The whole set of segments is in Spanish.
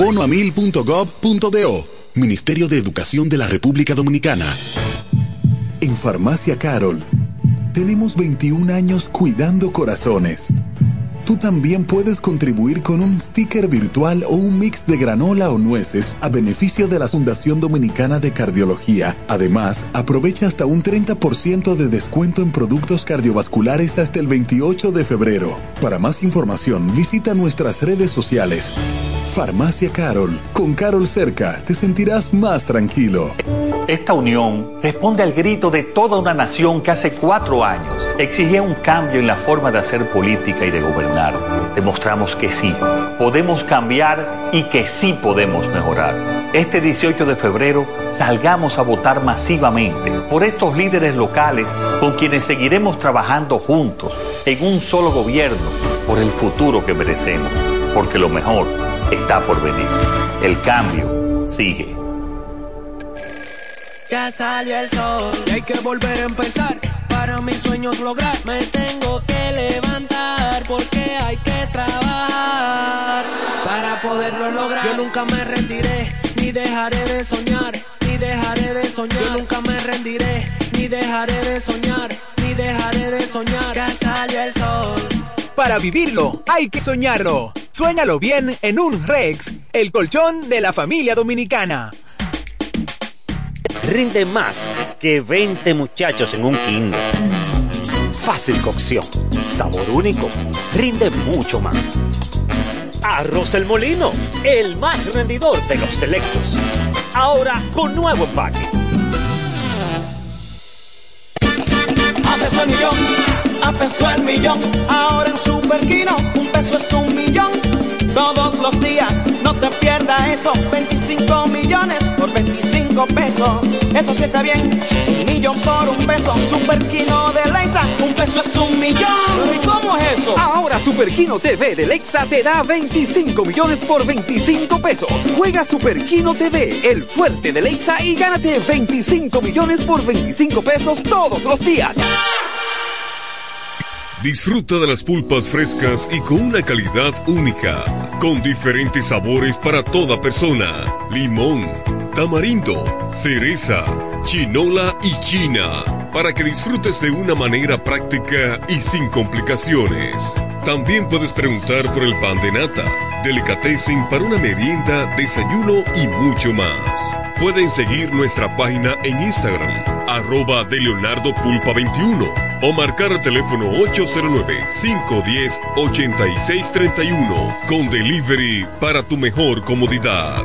bonoamil.gov.do. Ministerio de Educación de la República Dominicana. En Farmacia Carol, tenemos 21 años cuidando corazones. Tú también puedes contribuir con un sticker virtual o un mix de granola o nueces a beneficio de la Fundación Dominicana de Cardiología. Además, aprovecha hasta un 30% de descuento en productos cardiovasculares hasta el 28 de febrero. Para más información, visita nuestras redes sociales. Farmacia Carol. Con Carol cerca, te sentirás más tranquilo. Esta unión responde al grito de toda una nación que hace cuatro años exigía un cambio en la forma de hacer política y de gobernar. Demostramos que sí, podemos cambiar y que sí podemos mejorar. Este 18 de febrero salgamos a votar masivamente por estos líderes locales con quienes seguiremos trabajando juntos en un solo gobierno por el futuro que merecemos, porque lo mejor está por venir. El cambio sigue. Ya salió el sol y hay que volver a empezar. Para mis sueños lograr, me tengo que levantar porque hay que trabajar para poderlo lograr. Yo nunca me rendiré, ni dejaré de soñar, ni dejaré de soñar. Yo nunca me rendiré, ni dejaré de soñar, ni dejaré de soñar. Ya salió el sol. Para vivirlo, hay que soñarlo. Suéñalo bien en un Rex, el colchón de la familia dominicana. Rinde más que 20 muchachos en un kinder. Fácil cocción, sabor único, rinde mucho más. Arroz El Molino, el más rendidor de los selectos. Ahora con nuevo empaque. A peso el millón. Ahora en Superquino, un peso es un millón. Todos los días, no te pierdas eso. 25 millones por 25 pesos. Eso sí está bien. Un millón por un peso. Superquino de Leisa, un peso es un millón. ¿Y cómo es eso? Ahora Super Kino TV de Lexa te da 25 millones por 25 pesos. Juega Super Kino TV, el fuerte de Lexa y gánate 25 millones por 25 pesos todos los días. Disfruta de las pulpas frescas y con una calidad única, con diferentes sabores para toda persona. Limón, tamarindo, cereza, chinola y china, para que disfrutes de una manera práctica y sin complicaciones. También puedes preguntar por el pan de nata, delicatessen para una merienda, desayuno y mucho más. Pueden seguir nuestra página en Instagram, arroba de Leonardo Pulpa 21 o marcar el teléfono 809-510-8631 con delivery para tu mejor comodidad.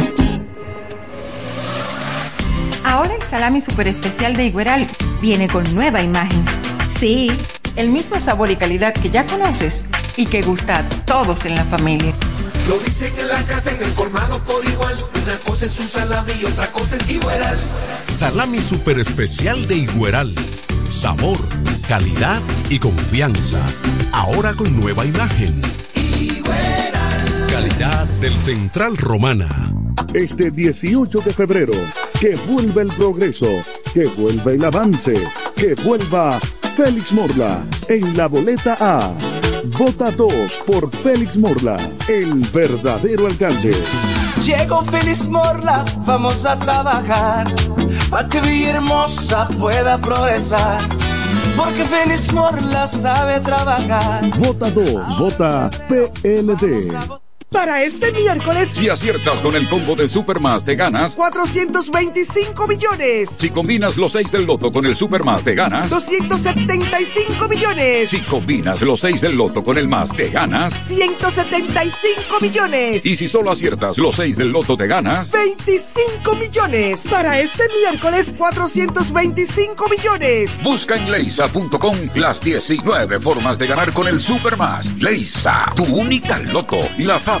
Ahora el salami super especial de Igueral viene con nueva imagen. Sí, el mismo sabor y calidad que ya conoces y que gusta a todos en la familia. Lo dicen en la casa, en el colmado por igual. Una cosa es un salami y otra cosa es Igueral. Salami super especial de Igueral. Sabor, calidad y confianza. Ahora con nueva imagen. Calidad del Central Romana. Este 18 de febrero, que vuelva el progreso, que vuelva el avance, que vuelva Félix Morla en la boleta A. Vota 2 por Félix Morla, el verdadero alcalde. Llegó Feliz Morla, vamos a trabajar para que Villahermosa pueda progresar. Porque Feliz Morla sabe trabajar. Vota 2, vota PLD. Para este miércoles, Si aciertas con el combo de Supermas, te ganas. 425 millones. Si combinas los 6 del loto con el Supermas, te ganas. 275 millones. Si combinas los 6 del loto con el más, te ganas. 175 millones. Y si solo aciertas los 6 del loto, te ganas. 25 millones. Para este miércoles, 425 millones. Busca en leisa.com las 19 formas de ganar con el Supermas. Leisa, tu única loto, la fábrica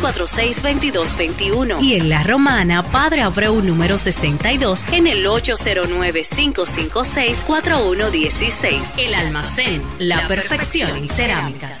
246-2221. Y en La Romana, Padre Abreu número 62 en el 809-556-4116. El almacén, la perfección en cerámicas.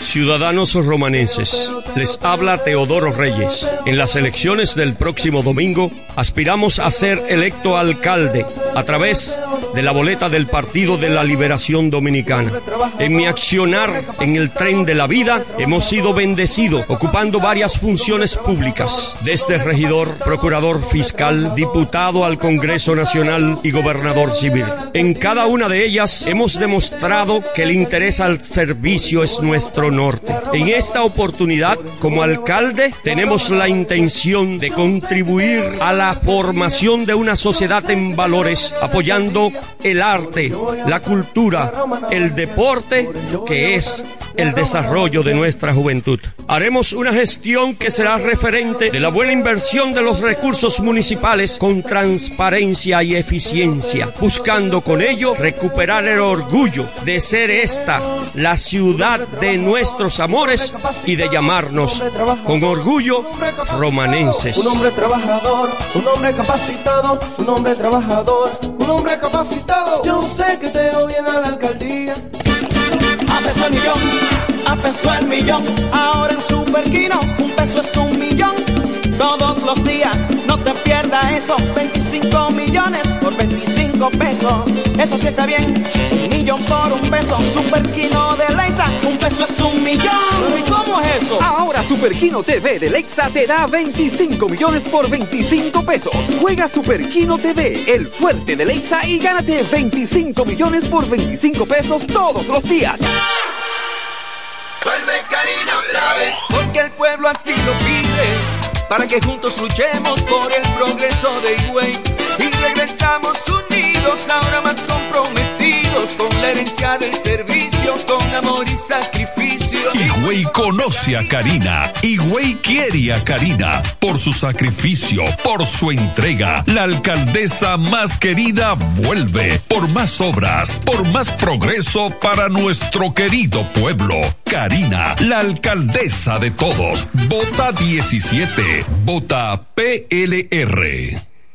Ciudadanos romanenses, les habla Teodoro Reyes. En las elecciones del próximo domingo aspiramos a ser electo alcalde a través de la boleta del Partido de la Liberación Dominicana. En mi accionar en el tren de la vida hemos sido bendecidos ocupando varias funciones públicas, desde regidor, procurador fiscal, diputado al Congreso Nacional y gobernador civil. En cada una de ellas hemos demostrado que el interés al servicio es nuestro norte. En esta oportunidad, como alcalde, tenemos la intención de contribuir a la formación de una sociedad en valores, apoyando el arte, la cultura, el deporte, que es el desarrollo de nuestra juventud. Haremos una gestión que será referente de la buena inversión de los recursos municipales con transparencia y eficiencia, buscando con ello recuperar el orgullo de ser esta la ciudad de nuestros amores y de llamarnos con orgullo romanenses. Un hombre trabajador, un hombre capacitado, un hombre trabajador, un hombre capacitado. Yo sé que te oye a la alcaldía. A peso el millón, a peso el millón. Ahora en Superquino, un peso es un millón. Todos los días, no te pierdas eso. 25 millones por 25 pesos. Eso sí está bien. Un millón por un peso. Superquino de Leisa, un peso es un millón. ¿Y cómo es eso? Ahora Superquino TV de Lexa te da 25 millones por 25 pesos. Juega Superquino TV, el fuerte de Lexa y gánate 25 millones por 25 pesos todos los días. Vuelve Karina otra vez, porque el pueblo así lo pide. Para que juntos luchemos por el progreso de Higüey. Regresamos unidos, ahora más comprometidos con la herencia del servicio, con amor y sacrificio. Higüey conoce a Karina. Higüey quiere a Karina por su sacrificio, por su entrega. La alcaldesa más querida vuelve por más obras, por más progreso para nuestro querido pueblo. Karina, la alcaldesa de todos. Vota 17. Vota PLR.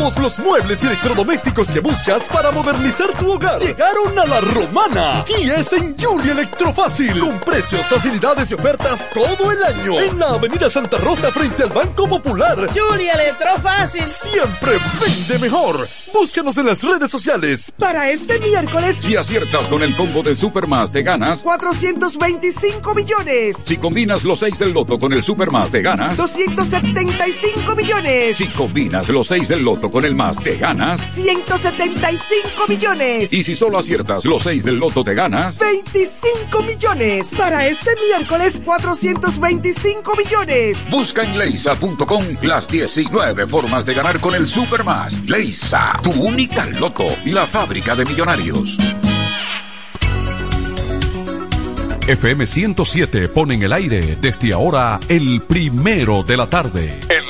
Todos los muebles y electrodomésticos que buscas para modernizar tu hogar llegaron a la romana y es en Julie Electrofácil con precios, facilidades y ofertas todo el año en la Avenida Santa Rosa frente al Banco Popular. Julie Electrofácil. Siempre vende mejor. Búscanos en las redes sociales. Para este miércoles, Si aciertas con el combo de Supermas, te ganas. 425 millones. Si combinas los 6 del loto con el Supermas, te ganas. 275 millones. Si combinas los 6 del loto con el más, te ganas. 175 millones. Y si solo aciertas los 6 del loto, te ganas. 25 millones. Para este miércoles, 425 millones. Busca en leisa.com las 19 formas de ganar con el Supermas. Leisa, tu única loto, la fábrica de millonarios. FM 107 pone en el aire desde ahora el primero de la tarde. El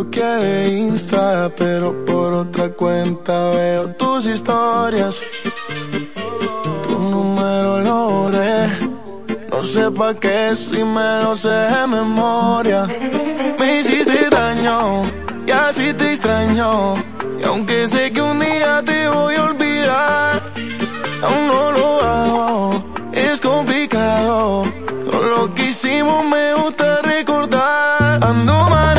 Bloqueé de Insta, pero por otra cuenta veo tus historias. Tu número lo borré. No sé pa' qué si me lo sé de memoria. Me hiciste daño y así te extraño. Y aunque sé que un día te voy a olvidar, aún no lo hago. Es complicado. Todo lo que hicimos me gusta recordar. Ando manejando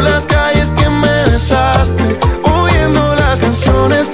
las calles que me besaste. Oyendo las canciones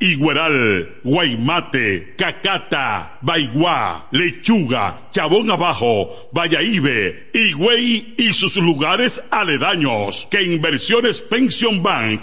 Igueral, Guaymate, Cacata, Baigua, Lechuga, Chabón Abajo, Vallaíbe, Higüey y sus lugares aledaños que Inversiones Pension Bank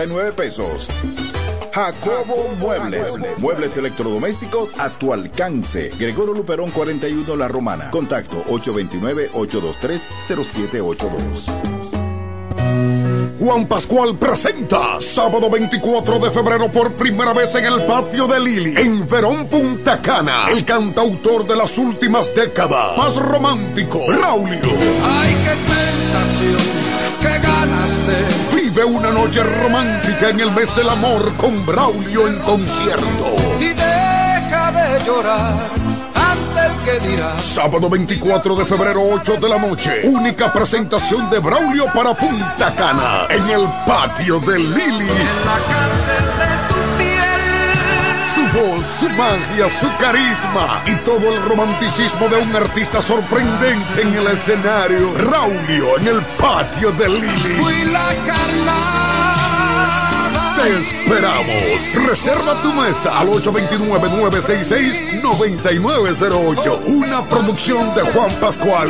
pesos. Jacobo Muebles. Muebles electrodomésticos a tu alcance. Gregorio Luperón 41 La Romana. Contacto 829-823-0782. Juan Pascual presenta sábado 24 de febrero por primera vez en el patio de Lili, en Verón Punta Cana, el cantautor de las últimas décadas, más romántico, Raulio. ¡Ay, qué tentación! ¡Qué Vive una noche romántica en el mes del amor con Braulio en concierto. Y deja de llorar ante el que dirá. Sábado 24 de febrero, 8 de la noche. Única presentación de Braulio para Punta Cana en el patio de Lili. En la cárcel de. Su voz, su magia, su carisma y todo el romanticismo de un artista sorprendente en el escenario. Raulio en el patio de Lili. Fui la carnada. Te esperamos. Reserva tu mesa al 829-966-9908. Una producción de Juan Pascual.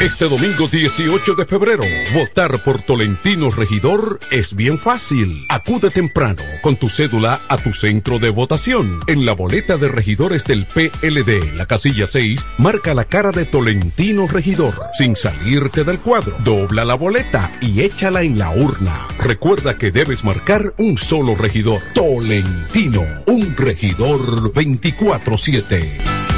Este domingo 18 de febrero, votar por Tolentino Regidor es bien fácil. Acude temprano con tu cédula a tu centro de votación. En la boleta de regidores del PLD, la casilla 6, marca la cara de Tolentino Regidor. Sin salirte del cuadro, dobla la boleta y échala en la urna. Recuerda que debes marcar un solo regidor. Tolentino, un regidor 24-7.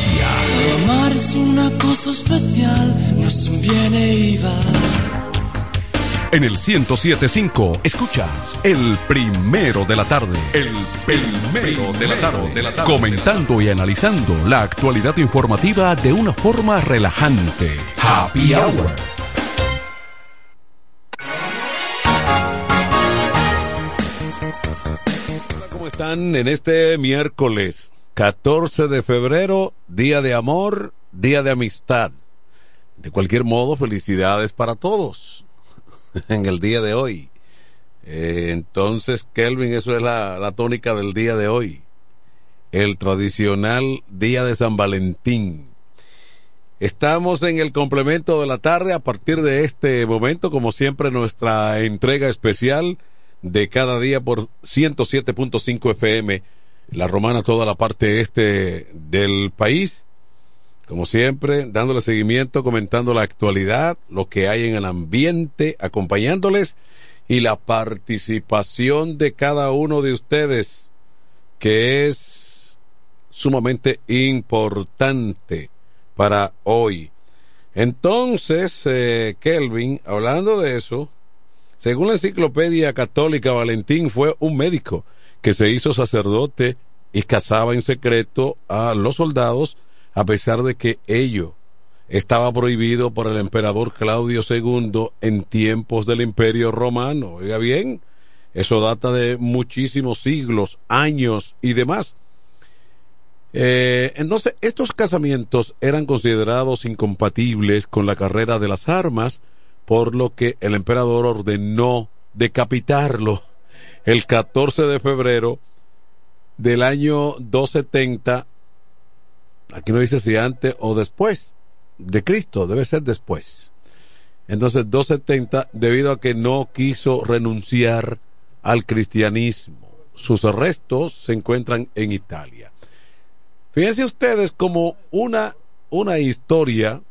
Amar es una cosa especial, no es un bien y va. En el 1075 escuchas el primero de la tarde. El primero de la tarde. Comentando y analizando la actualidad informativa de una forma relajante. Happy Hour. ¿Cómo están en este miércoles 14 de febrero, día de amor, día de amistad? De cualquier modo, felicidades para todos en el día de hoy. Eh, entonces, Kelvin, eso es la, la tónica del día de hoy. El tradicional día de San Valentín. Estamos en el complemento de la tarde. A partir de este momento, como siempre, nuestra entrega especial de cada día por 107.5 FM, la romana, toda la parte este del país. Como siempre, dándole seguimiento, comentando la actualidad, lo que hay en el ambiente, acompañándoles y la participación de cada uno de ustedes, que es sumamente importante para hoy. Entonces, eh, Kelvin, hablando de eso, según la enciclopedia católica, Valentín fue un médico que se hizo sacerdote y casaba en secreto a los soldados a pesar de que ello estaba prohibido por el emperador Claudio II en tiempos del Imperio Romano. Oiga bien, eso data de muchísimos siglos, años y demás. Eh, entonces, estos casamientos eran considerados incompatibles con la carrera de las armas, por lo que el emperador ordenó decapitarlo el 14 de febrero del año 270 aquí no dice si antes o después de Cristo, debe ser después. Entonces, 270, debido a que no quiso renunciar al cristianismo. Sus restos se encuentran en Italia. Fíjense ustedes como una, una historia,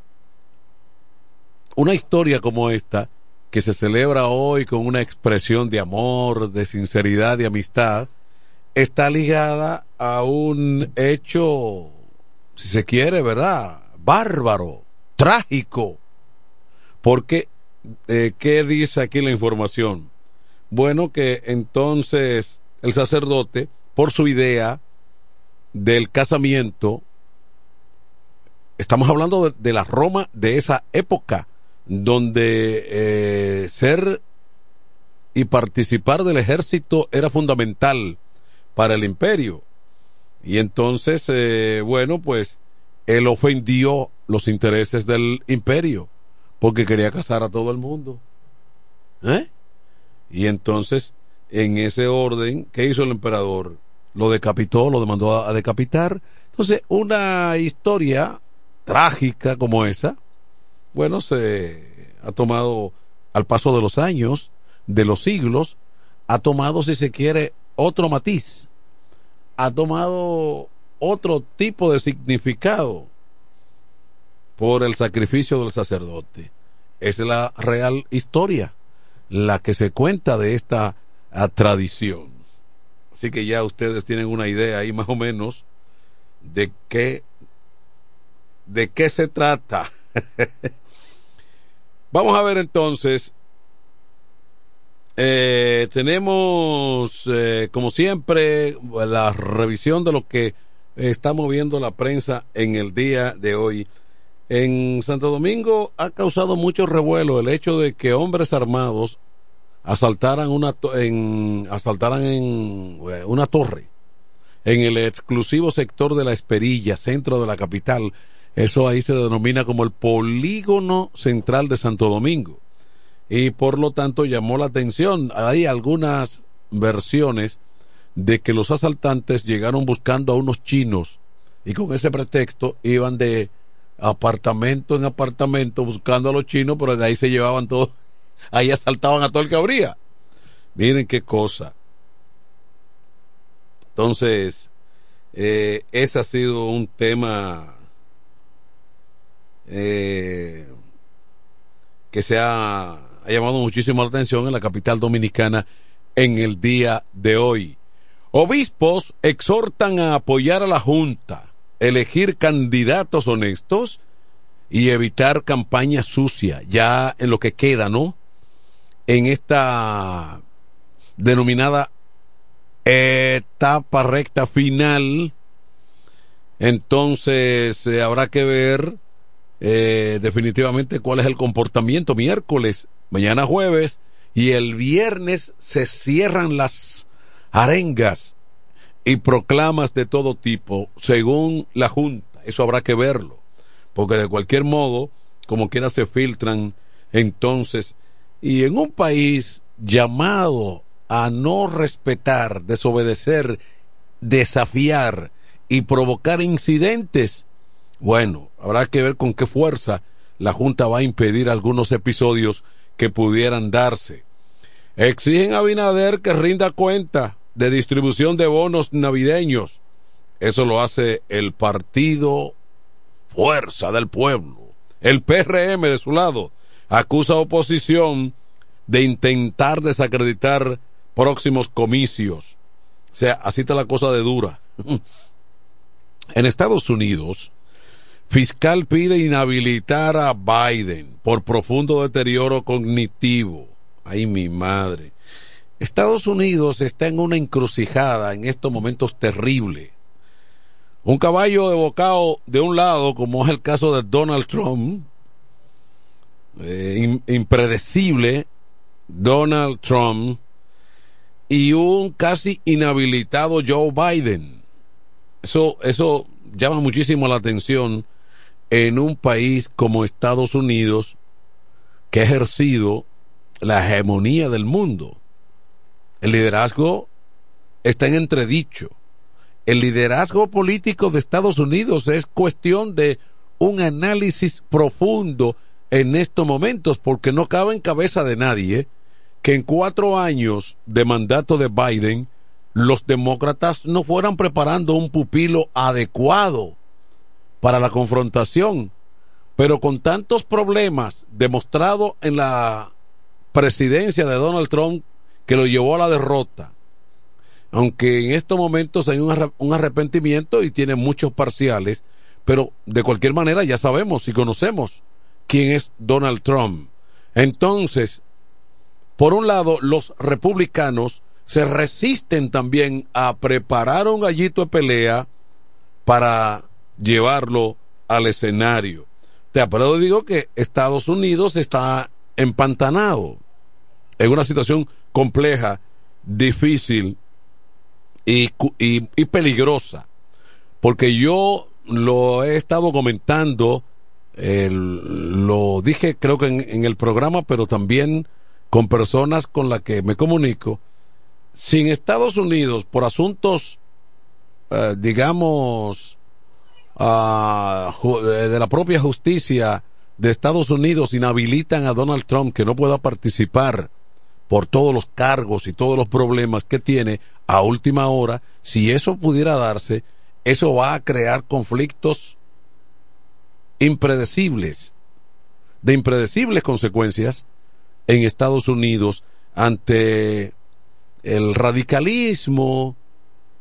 una historia como esta, que se celebra hoy con una expresión de amor, de sinceridad, de amistad, está ligada a un hecho si se quiere, ¿verdad? Bárbaro, trágico. Porque, eh, ¿qué dice aquí la información? Bueno, que entonces el sacerdote, por su idea del casamiento, estamos hablando de, de la Roma de esa época, donde eh, ser y participar del ejército era fundamental para el imperio. Y entonces, eh, bueno, pues él ofendió los intereses del imperio porque quería casar a todo el mundo. ¿Eh? Y entonces, en ese orden, ¿qué hizo el emperador? Lo decapitó, lo demandó a, decapitar. Entonces, una historia trágica como esa, bueno, se ha tomado al paso de los años, de los siglos, ha tomado, si se quiere, otro matiz ha tomado otro tipo de significado por el sacrificio del sacerdote. Es la real historia, la que se cuenta de esta ah, tradición. Así que ya ustedes tienen una idea ahí más o menos de qué, de qué se trata. Vamos a ver entonces eh, tenemos, eh, como siempre, la revisión de lo que está moviendo la prensa en el día de hoy. En Santo Domingo ha causado mucho revuelo el hecho de que hombres armados asaltaran una, en, asaltaran en eh, una torre en el exclusivo sector de la Esperilla, centro de la capital. Eso ahí se denomina como el polígono central de Santo Domingo y por lo tanto llamó la atención. Hay algunas versiones de que los asaltantes llegaron buscando a unos chinos y con ese pretexto iban de apartamento en apartamento buscando a los chinos, pero de ahí se llevaban todo, ahí asaltaban a todo el que abría. Miren qué cosa. Entonces, eh, ese ha sido un tema eh, que se ha, llamado muchísimo la atención en la capital dominicana en el día de hoy. Obispos exhortan a apoyar a la Junta, elegir candidatos honestos y evitar campaña sucia, ya en lo que queda, ¿no? En esta denominada etapa recta final. Entonces eh, habrá que ver eh, definitivamente cuál es el comportamiento miércoles, mañana jueves y el viernes se cierran las arengas y proclamas de todo tipo según la Junta. Eso habrá que verlo, porque de cualquier modo, como quiera se filtran entonces, y en un país llamado a no respetar, desobedecer, desafiar y provocar incidentes, bueno, habrá que ver con qué fuerza la Junta va a impedir algunos episodios que pudieran darse. Exigen a Abinader que rinda cuenta de distribución de bonos navideños. Eso lo hace el partido Fuerza del Pueblo. El PRM de su lado acusa a oposición de intentar desacreditar próximos comicios. O sea, así está la cosa de dura. en Estados Unidos, fiscal pide inhabilitar a Biden por profundo deterioro cognitivo. Ay, mi madre. Estados Unidos está en una encrucijada en estos momentos terrible. Un caballo de bocado de un lado, como es el caso de Donald Trump, eh, impredecible Donald Trump, y un casi inhabilitado Joe Biden. Eso, eso llama muchísimo la atención en un país como Estados Unidos que ha ejercido la hegemonía del mundo. El liderazgo está en entredicho. El liderazgo político de Estados Unidos es cuestión de un análisis profundo en estos momentos, porque no cabe en cabeza de nadie que en cuatro años de mandato de Biden los demócratas no fueran preparando un pupilo adecuado para la confrontación. Pero con tantos problemas demostrados en la presidencia de Donald Trump que lo llevó a la derrota. Aunque en estos momentos hay un arrepentimiento y tiene muchos parciales, pero de cualquier manera ya sabemos y conocemos quién es Donald Trump. Entonces, por un lado, los republicanos se resisten también a preparar un gallito de pelea para llevarlo al escenario. Te pero digo que Estados Unidos está empantanado en una situación compleja, difícil y, y, peligrosa. Porque yo lo he estado comentando, lo dije creo que en, el programa, pero también con personas con las que me comunico. Sin Estados Unidos, por asuntos, eh, digamos, de la propia justicia de Estados Unidos, inhabilitan a Donald Trump que no pueda participar por todos los cargos y todos los problemas que tiene a última hora, si eso pudiera darse, eso va a crear conflictos impredecibles, de impredecibles consecuencias en Estados Unidos ante el radicalismo,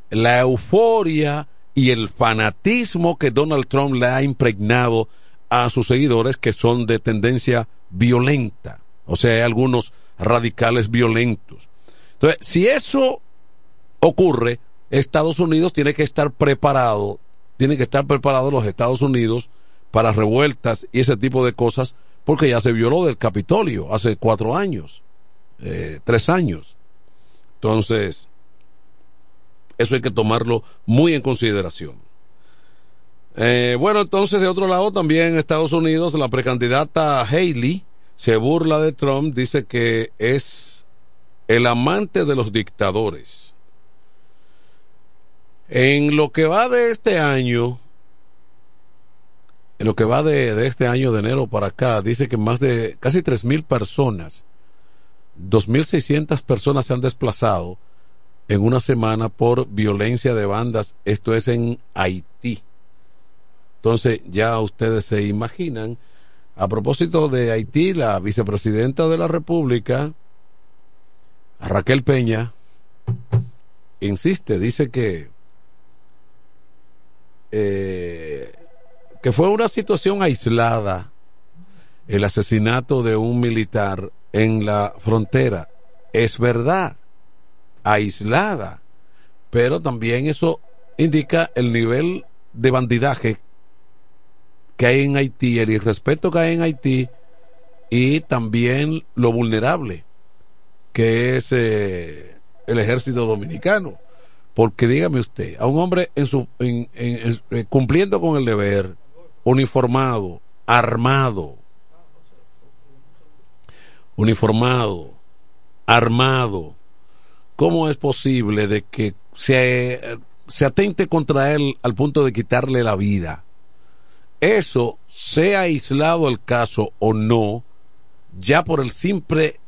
la euforia y el fanatismo que Donald Trump le ha impregnado a sus seguidores que son de tendencia violenta. O sea, hay algunos radicales violentos. Entonces, si eso ocurre, Estados Unidos tiene que estar preparado, tiene que estar preparado los Estados Unidos para revueltas y ese tipo de cosas, porque ya se violó del Capitolio hace cuatro años, eh, tres años. Entonces, eso hay que tomarlo muy en consideración. Eh, bueno, entonces, de otro lado, también en Estados Unidos, la precandidata Haley se burla de Trump, dice que es el amante de los dictadores. En lo que va de este año, en lo que va de, de este año de enero para acá, dice que más de casi 3.000 personas, 2.600 personas se han desplazado en una semana por violencia de bandas. Esto es en Haití. Entonces ya ustedes se imaginan. A propósito de Haití, la vicepresidenta de la República, Raquel Peña, insiste, dice que eh, que fue una situación aislada el asesinato de un militar en la frontera. Es verdad, aislada, pero también eso indica el nivel de bandidaje que hay en Haití, el irrespeto que hay en Haití y también lo vulnerable que es eh, el ejército dominicano. Porque dígame usted, a un hombre en su, en, eh, cumpliendo con el deber, uniformado, armado, uniformado, armado, ¿cómo es posible de que se, atente contra él al punto de quitarle la vida? Eso, sea aislado el caso o no, ya por el simple,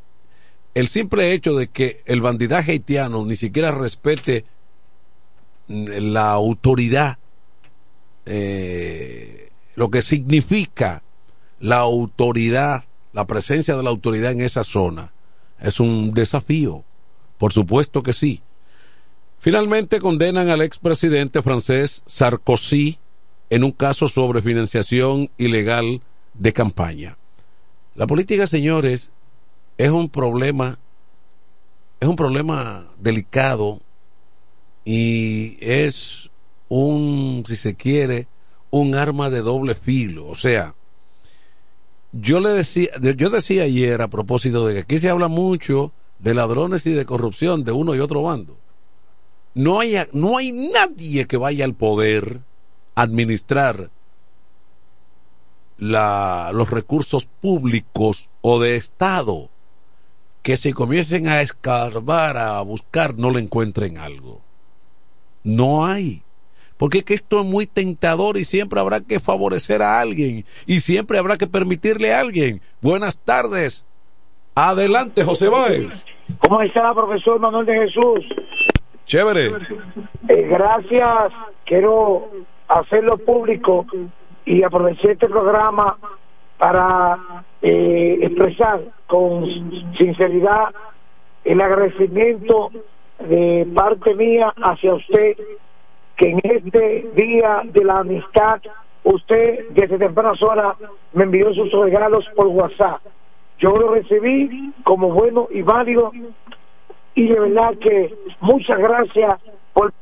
el simple hecho de que el bandidaje haitiano ni siquiera respete la autoridad, eh, lo que significa la autoridad, la presencia de la autoridad en esa zona, es un desafío. Por supuesto que sí. Finalmente condenan al expresidente francés Sarkozy en un caso sobre financiación ilegal de campaña. La política, señores, es un problema, es un problema delicado y es un, si se quiere, un arma de doble filo. O sea, yo le decía, yo decía ayer a propósito de que aquí se habla mucho de ladrones y de corrupción de uno y otro bando. No hay, no hay nadie que vaya al poder administrar la, los recursos públicos o de Estado que si comiencen a escarbar, a buscar, no le encuentren algo. No hay. Porque es que esto es muy tentador y siempre habrá que favorecer a alguien y siempre habrá que permitirle a alguien. Buenas tardes. Adelante, José Báez. ¿Cómo está, profesor Manuel de Jesús? Chévere. Eh, gracias. Quiero hacerlo público y aprovechar este programa para eh, expresar con sinceridad el agradecimiento de parte mía hacia usted que en este día de la amistad usted desde tempranas horas me envió sus regalos por WhatsApp. Yo lo recibí como bueno y válido y de verdad que muchas gracias por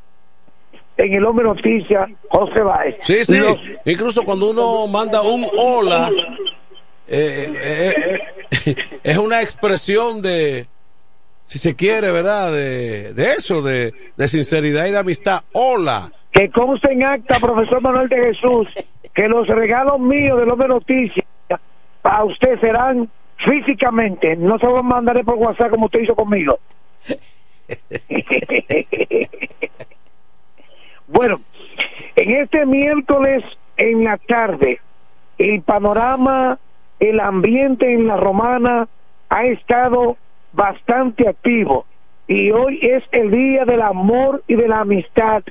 en el hombre noticia José Báez. Sí, sí. Incluso cuando uno manda un hola, eh, eh, eh, es una expresión de, si se quiere, ¿verdad? De, de eso, de, de sinceridad y de amistad. Hola. Que conste en acta, profesor Manuel de Jesús, que los regalos míos del hombre noticia para usted serán físicamente, no se los mandaré por WhatsApp como usted hizo conmigo. bueno, en este miércoles en la tarde, el panorama, el ambiente en la romana ha estado bastante activo y hoy es el día del amor y de la amistad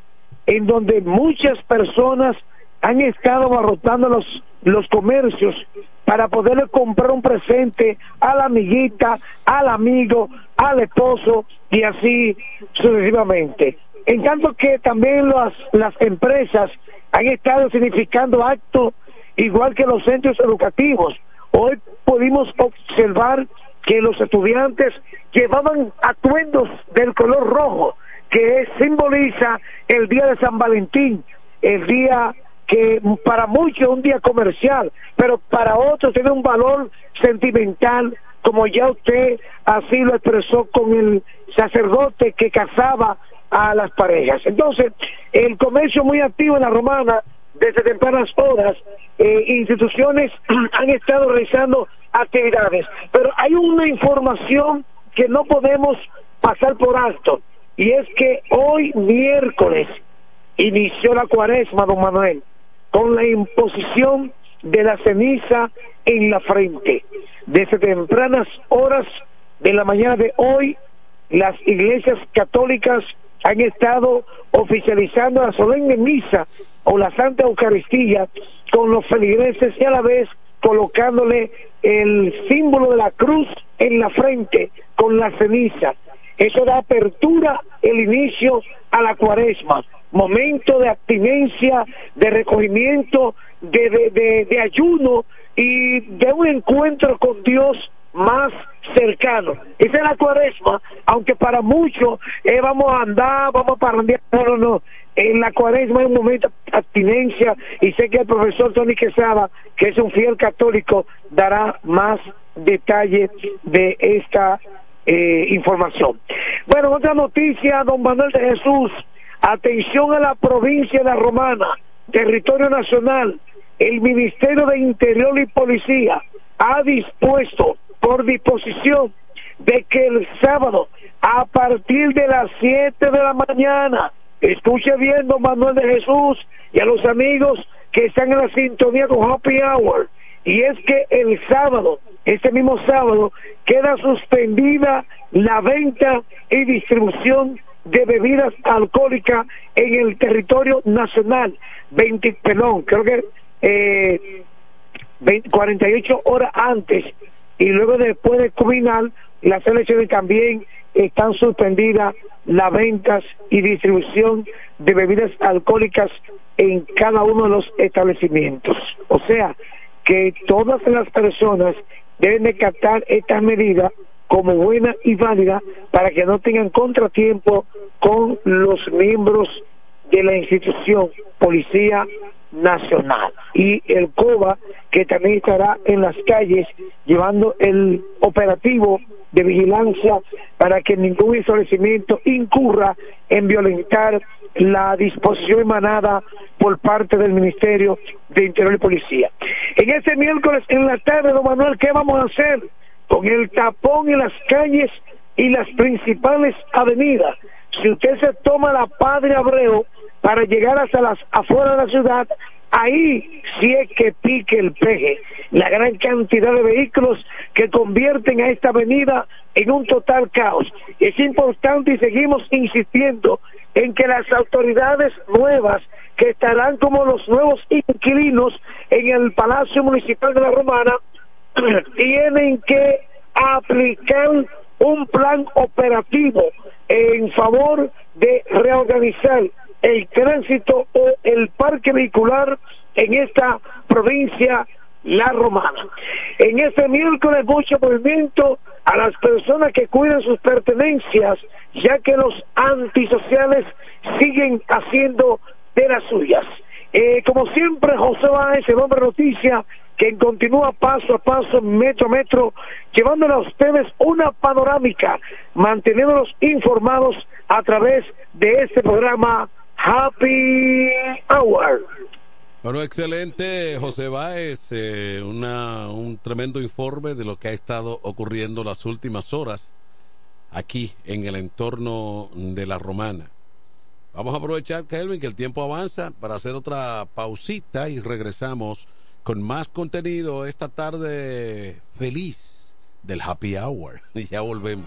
en donde muchas personas han estado abarrotando los, los comercios para poderle comprar un presente a la amiguita, al amigo, al esposo y así sucesivamente. En tanto que también las, las empresas han estado significando actos igual que los centros educativos. Hoy pudimos observar que los estudiantes llevaban atuendos del color rojo, que simboliza el día de San Valentín, el día que para muchos es un día comercial, pero para otros tiene un valor sentimental, como ya usted así lo expresó con el sacerdote que casaba a las parejas. Entonces, el comercio muy activo en la romana, desde tempranas horas, eh, instituciones han estado realizando actividades, pero hay una información que no podemos pasar por alto, y es que hoy miércoles inició la cuaresma, don Manuel, con la imposición de la ceniza en la frente. Desde tempranas horas de la mañana de hoy, las iglesias católicas han estado oficializando la solemne misa o la Santa Eucaristía con los feligreses y a la vez colocándole el símbolo de la cruz en la frente con la ceniza. Eso da apertura el inicio a la cuaresma, momento de abstinencia, de recogimiento, de, de, ayuno y de un encuentro con Dios más cercano. Esa es la cuaresma, aunque para muchos eh, vamos a andar, vamos a parrandear, no, no, no. En la cuaresma hay un momento de abstinencia y sé que el profesor Tony Quesada, que es un fiel católico, dará más detalles de esta eh, información. Bueno, otra noticia, don Manuel de Jesús, atención a la provincia de la Romana, territorio nacional, el Ministerio de Interior y Policía ha dispuesto por disposición de que el sábado a partir de las 7 de la mañana, escuche bien don Manuel de Jesús y a los amigos que están en la sintonía con Happy Hour, y es que el sábado, este mismo sábado, queda suspendida la venta y distribución de bebidas alcohólicas en el territorio nacional. 20, perdón, creo que eh, 48 horas antes y luego después de culminar las elecciones también están suspendidas las ventas y distribución de bebidas alcohólicas en cada uno de los establecimientos. O sea, que todas las personas deben de captar estas medidas como buena y válida para que no tengan contratiempo con los miembros de la institución Policía Nacional y el COBA que también estará en las calles llevando el operativo de vigilancia para que ningún establecimiento incurra en violentar la disposición emanada por parte del Ministerio de Interior y Policía. En este miércoles en la tarde, don Manuel, ¿qué vamos a hacer con el tapón en las calles y las principales avenidas? Si usted se toma la Padre Abreu para llegar hasta las afuera de la ciudad, ahí sí es que pique el peje. La gran cantidad de vehículos que convierten a esta avenida en un total caos. Es importante y seguimos insistiendo en que las autoridades nuevas que estarán como los nuevos inquilinos en el Palacio Municipal de la Romana tienen que aplicar un plan operativo en favor de reorganizar el tránsito o el parque vehicular en esta provincia la romana. En este miércoles mucho movimiento a las personas que cuidan sus pertenencias, ya que los antisociales siguen haciendo de las suyas. Eh, como siempre, José Báez, el hombre noticia, que continúa paso a paso, metro a metro, llevándole a ustedes una panorámica, manteniéndolos informados a través de este programa Happy Hour. Bueno, excelente, José Báez, eh, una, un tremendo informe de lo que ha estado ocurriendo las últimas horas aquí en el entorno de la Romana. Vamos a aprovechar, Kelvin, que el tiempo avanza para hacer otra pausita y regresamos con más contenido esta tarde feliz del Happy Hour. Y ya volvemos.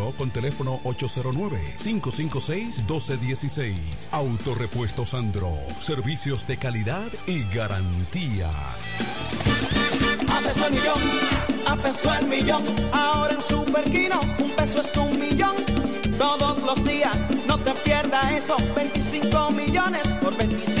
con teléfono 809-556-1216. Autorepuesto Sandro. Servicios de calidad y garantía. A peso el millón, a peso el millón. Ahora en Super Kino, un peso es un millón. Todos los días, no te pierdas eso. 25 millones por 25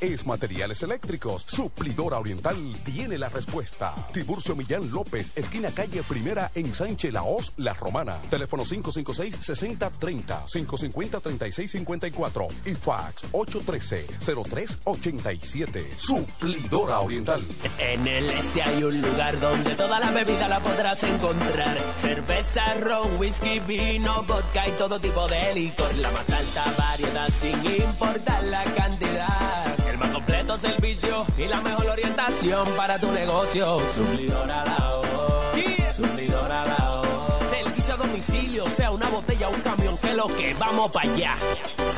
es materiales eléctricos, Suplidora Oriental tiene la respuesta. Tiburcio Millán López, esquina calle Primera en Sánchez Laos, La Romana. Teléfono 556-6030, 550-3654 y fax 813-0387. Suplidora Oriental. En el este hay un lugar donde toda la bebida la podrás encontrar. Cerveza, ron, whisky, vino, vodka y todo tipo de licor. La más alta variedad sin importar la cantidad. El más completo servicio y la mejor orientación para tu negocio. Suplidora la voz. Suplidora la voz. Servicio a domicilio, sea una botella o un camión, que lo que vamos para allá.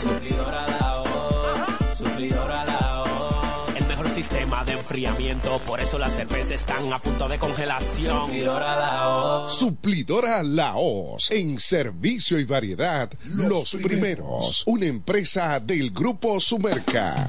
Suplidora la voz. Suplidora la voz. El mejor sistema de enfriamiento, por eso las cervezas están a punto de congelación. Suplidora la voz. Suplidora Laos. En servicio y variedad, los, primeros. Una empresa del Grupo Sumerca.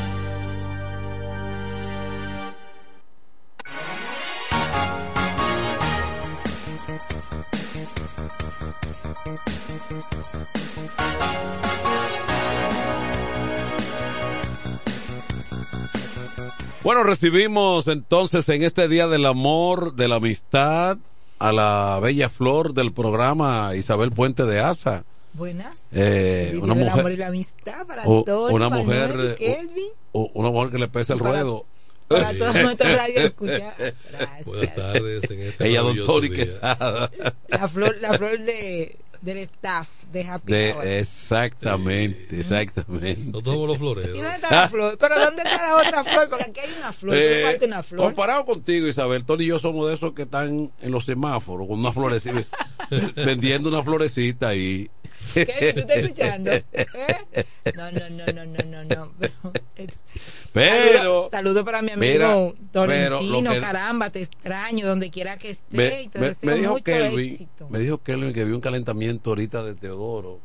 Bueno, recibimos entonces en este Día del Amor, de la Amistad, a la bella flor del programa Isabel Puente de Asa. Buenas. Eh, una mujer, amor y la amistad para o- Antonio, una mujer, Kelvin, o- una mujer que le pesa el Para- ruedo. para todos nuestros radio escucha. Buenas tardes en este Ella, don Tony. Quesada. La flor, la flor de, del staff de Happy Hour. De, exactamente, exactamente. Nosotros somos los floreros. ¿Y dónde está la flor? Pero ¿dónde está la otra flor? Porque aquí hay una flor. Eh, ¿Dónde falta una flor? comparado contigo, Isabel, Tony y yo somos de esos que están en los semáforos con una florecita, vendiendo una florecita y ¿Qué? ¿Tú estás escuchando? ¿Eh? No, no, no, no, no, no, no. Pero, Pero. saludo, saludo para mi amigo que- caramba, te extraño donde quiera que esté. Me, y te me- deseo me dijo mucho Kelvin, éxito. me dijo Kelvin que vio un calentamiento ahorita de Teodoro.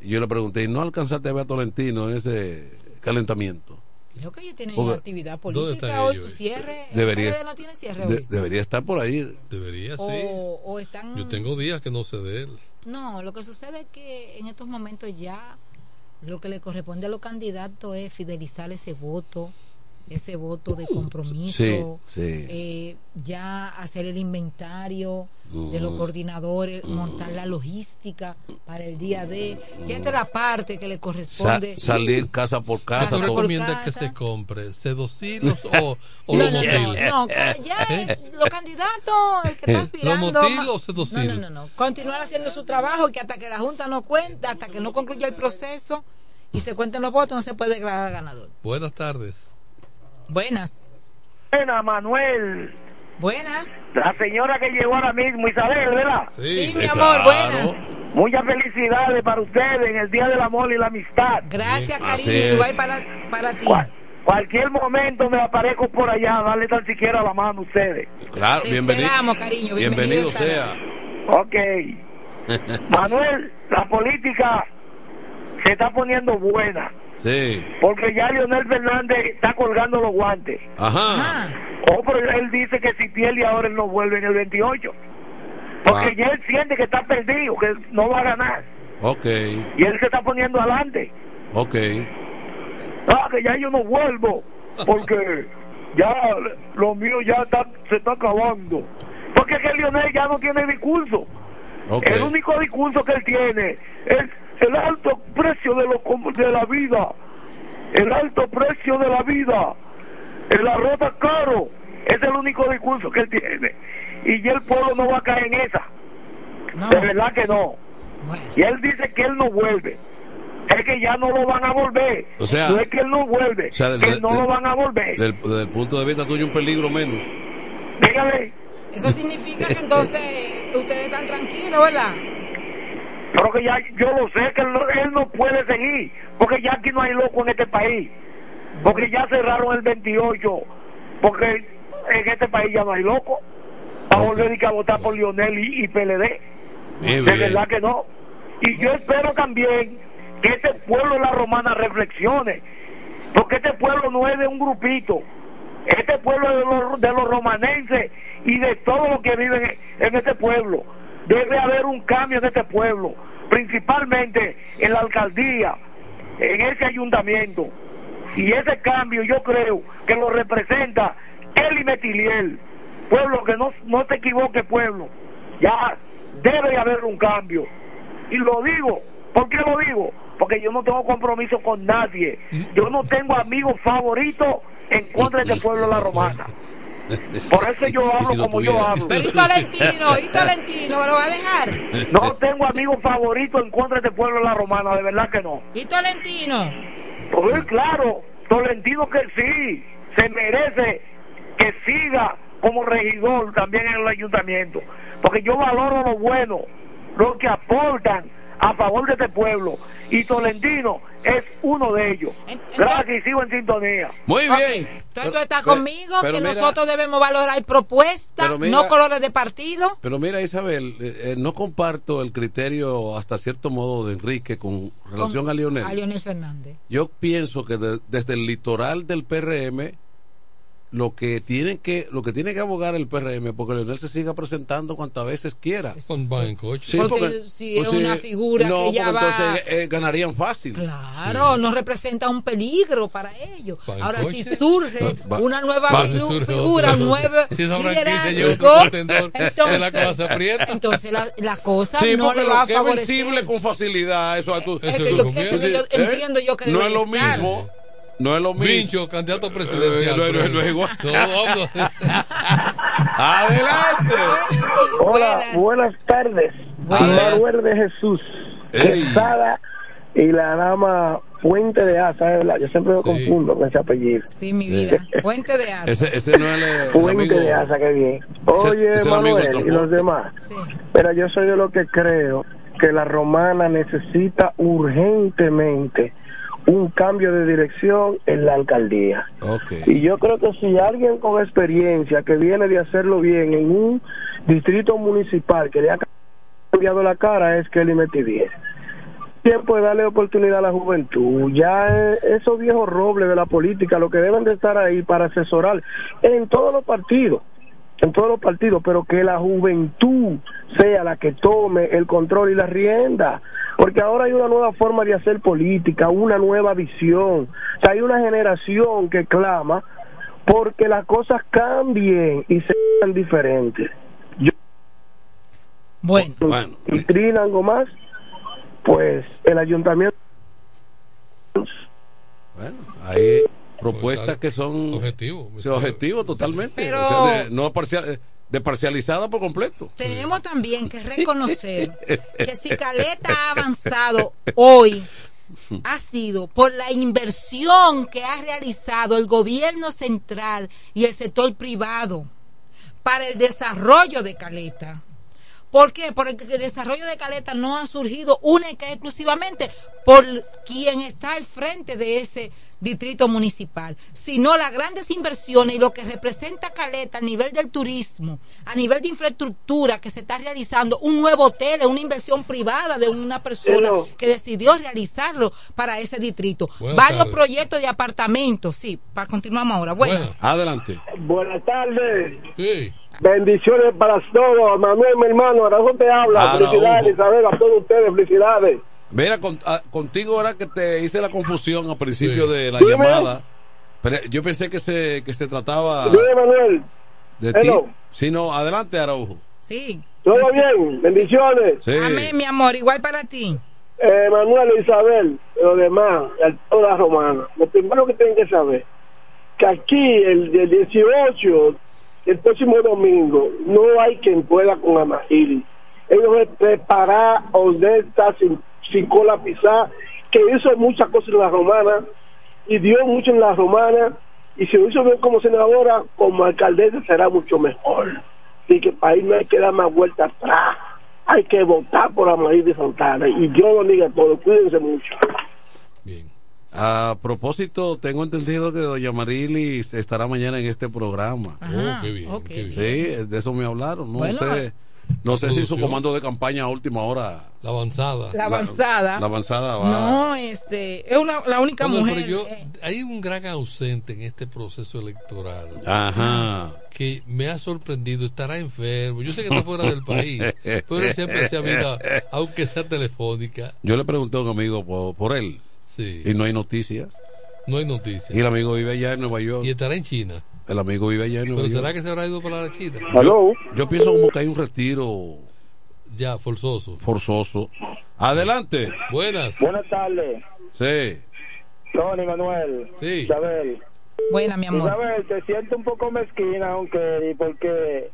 Y yo le pregunté, ¿y no alcanzaste a ver a Tolentino en ese calentamiento? Creo que ellos tienen Porque- actividad ¿Dónde política están o ellos? su cierre. Debería, ¿Ustedes no tienen cierre de- hoy? debería estar por ahí. Debería, sí. O, o están. Yo tengo días que no sé de él. No, lo que sucede es que en estos momentos ya lo que le corresponde a los candidatos es fidelizar ese voto, ese voto de compromiso, Sí, sí. eh, ya hacer el inventario de los Mm. coordinadores, montar la logística para el día de, ya esta es la parte que le Sa- corresponde. salir casa por ¿Qué casa. tú recomiendas que se compre? ¿Sedocilos o, o No, los no, no, no, ya ¿Eh? es- los candidatos, el que está aspirando. ¿Los motil ma- o sedocil? No, no, no, no. Continuar haciendo su trabajo y que hasta que la Junta no cuente, hasta que no concluya el proceso y se cuenten los votos, no se puede declarar ganador. Buenas tardes. Buenas. Buenas, Manuel. Buenas. La señora que llegó ahora mismo, Isabel, ¿verdad? Sí, mi amor, buenas. Muchas felicidades para ustedes en el Día del Amor y la Amistad. Gracias, cariño. Igual para, para ti. Cualquier momento me aparezco por allá, darle tan siquiera la mano a ustedes. Claro, Te bienvenido. esperamos, cariño. Bienvenido Bienvenido sea. Ok. Manuel, la política se está poniendo buena. Sí. Porque ya Leonel Fernández está colgando los guantes. Ajá. Oh, pero él dice que si pierde ahora él no vuelve en el 28. Porque Ah. ya él siente que está perdido, que no va a ganar. Ok, Y él se está poniendo adelante. ok. Ah, que ya yo no vuelvo. Porque ya lo mío ya está, se está acabando. Porque es que Leonel ya no tiene discurso. Ok. El único discurso que él tiene es el alto precio de, lo, com- de la vida. El alto precio de la vida. El arroz está caro. Es el único discurso que él tiene. Y ya el pueblo no va a caer en esa. De verdad que no. Y él dice que él no vuelve. Es que ya no lo van a volver. O sea- no es que él no vuelve. O sea, del- que no del- lo van a volver. Del, desde el punto de vista tuyo, un peligro menos. Dígale. Eso significa que entonces ustedes están tranquilos, ¿verdad? Pero que ya yo lo sé que él no, él no puede seguir, porque ya aquí no hay loco en este país. Porque ya cerraron el 28, porque en este país ya no hay loco. Para volver y que a votar por Lionel y, y PLD. Bien, de bien. verdad que no. Y yo espero también que este pueblo de la romana reflexione, porque este pueblo no es de un grupito, este pueblo es de los, de los romanenses y de todos los que viven en, en este pueblo. Debe haber un cambio en este pueblo, principalmente en la alcaldía, en ese ayuntamiento. Y ese cambio yo creo que lo representa Eli Metiliel. Pueblo que no, no se equivoque, pueblo. Ya debe haber un cambio. Y lo digo, ¿por qué lo digo? Porque yo no tengo compromiso con nadie. Yo no tengo amigos favoritos en contra de este pueblo de la romana. Por eso yo hablo como yo hablo. Pero y Tolentino, y Tolentino, ¿me lo va a dejar? No tengo amigos favoritos en contra de este pueblo de la romana, de verdad que no. ¿Y Tolentino? Pues claro, Tolentino que sí, se merece que siga como regidor también en el ayuntamiento. Porque yo valoro lo bueno, lo que aportan a favor de este pueblo. Y Tolentino es uno de ellos. Gracias y sigo en sintonía. Muy bien. Entonces tú estás conmigo, pero que mira- nosotros debemos valorar propuestas, mira- no colores de partido. Pero mira, Isabel, eh, eh, no comparto el criterio hasta cierto modo de Enrique con relación Con- a Lionel. A Leonel Fernández. Yo pienso que de- desde el litoral del PRM lo que tienen que lo que tiene que abogar el PRM porque Leonel se siga presentando cuantas veces quiera. Con va en coche. Sí, Porque si es una figura no, que ya porque va- entonces eh, ganarían fácil. Claro, nos representa un peligro para ellos. En Ahora, si surge Va- una nueva va- figura, otro. un nuevo Si liderazgo, entonces, la cosa aprieta. entonces la, la cosa Sí, no porque le va a que es favorecer. vencible con facilidad, eso a tu- Es que yo- eso que yo entiendo yo que no es lo estar. mismo. No es lo mismo. Vincho, candidato presidencial. no, no, no es igual. No, vamos. Adelante. Hola, buenas, tardes. Buenas. De Jesús. Quesada y la dama Fuente de Asa. Yo siempre me confundo con ese apellido. Sí, mi vida. Puente de Asa. Ese, ese no es el, el Fuente amigo. de Asa, qué bien. Ese- Oye, ese es el amigo del Manuel y los demás. Pero yo soy de lo que creo que la romana necesita urgentemente un cambio de dirección en la alcaldía. Y yo creo que si alguien con experiencia que viene de hacerlo bien en un distrito municipal que le ha cambiado la cara es Kelly Metivier. Tiempo de darle oportunidad a la juventud. Ya esos viejos robles de la política, lo que deben de estar ahí para asesorar en todos los partidos, en todos los partidos, pero que la juventud sea la que tome el control y la rienda. Porque ahora hay una nueva forma de hacer política, una nueva visión. O sea, hay una generación que clama porque las cosas cambien y sean diferentes. Yo, bueno, y Trina, algo más, pues el ayuntamiento. Bueno, hay propuestas que son objetivos, sí, objetivos totalmente, Pero- o sea, de, no parcial, de parcializada por completo. Tenemos también que reconocer que si Caleta ha avanzado hoy ha sido por la inversión que ha realizado el gobierno central y el sector privado para el desarrollo de Caleta. ¿Por qué? Porque el desarrollo de Caleta no ha surgido única y exclusivamente por quien está al frente de ese distrito municipal, sino las grandes inversiones y lo que representa Caleta a nivel del turismo, a nivel de infraestructura que se está realizando, un nuevo hotel, una inversión privada de una persona Pero- que decidió realizarlo para ese distrito. Buenas Varios tardes. proyectos de apartamentos, sí, para continuamos ahora. Buenas. Adelante. Buenas tardes. Sí. Bendiciones para todos. Manuel, mi hermano, Araújo te habla. Felicidades, Isabel, a todos ustedes, felicidades. Mira, con- ah, contigo era que te hice la confusión al principio Sí. de la Dime. llamada. Pero yo pensé que se, que se trataba Dime, Manuel. de ti. Sí, no, adelante, Araujo. Sí. ¿Todo bien? Bendiciones. Sí. Amén, mi amor, igual para ti. Eh, Manuel e Isabel, lo demás, toda romana. Lo primero que tienen que saber, que aquí el, el 18, el próximo domingo, no hay quien pueda con Amahiri. Ellos se preparar honesta, sin, sin cola pisar, que hizo muchas cosas en la romana y dio mucho en la romana y si lo hizo bien como senadora, como alcaldesa será mucho mejor. Así que para ahí no hay que dar más vuelta atrás. Hay que votar por Amahiri Santana y Dios lo diga todo. Cuídense mucho. A propósito, tengo entendido que doña Marilis estará mañana en este programa. Ajá, Oh, qué bien, ok. qué bien. Sí, de eso me hablaron. No Bueno, sé, no sé si su comando de campaña a última hora. La avanzada. La avanzada. La avanzada va. No, este, es una, la única Bueno, mujer. pero yo- eh, hay un gran ausente en este proceso electoral. Ajá. Que me ha sorprendido. Estará enfermo. Yo sé que está fuera del país. Pero siempre se ha visto, aunque sea telefónica. Yo le pregunté a un amigo por, por él. Sí. Y no hay noticias. No hay noticias. Y el amigo vive allá en Nueva York. Y estará en China. El amigo vive allá en Nueva Pero York. será que se habrá ido para la China. Yo, yo pienso como que hay un retiro Ya, forzoso. forzoso. Adelante. Buenas. Buenas tardes. Sí. Tony Manuel. Sí. Isabel. Buena, mi amor. Isabel, te siento un poco mezquina, aunque porque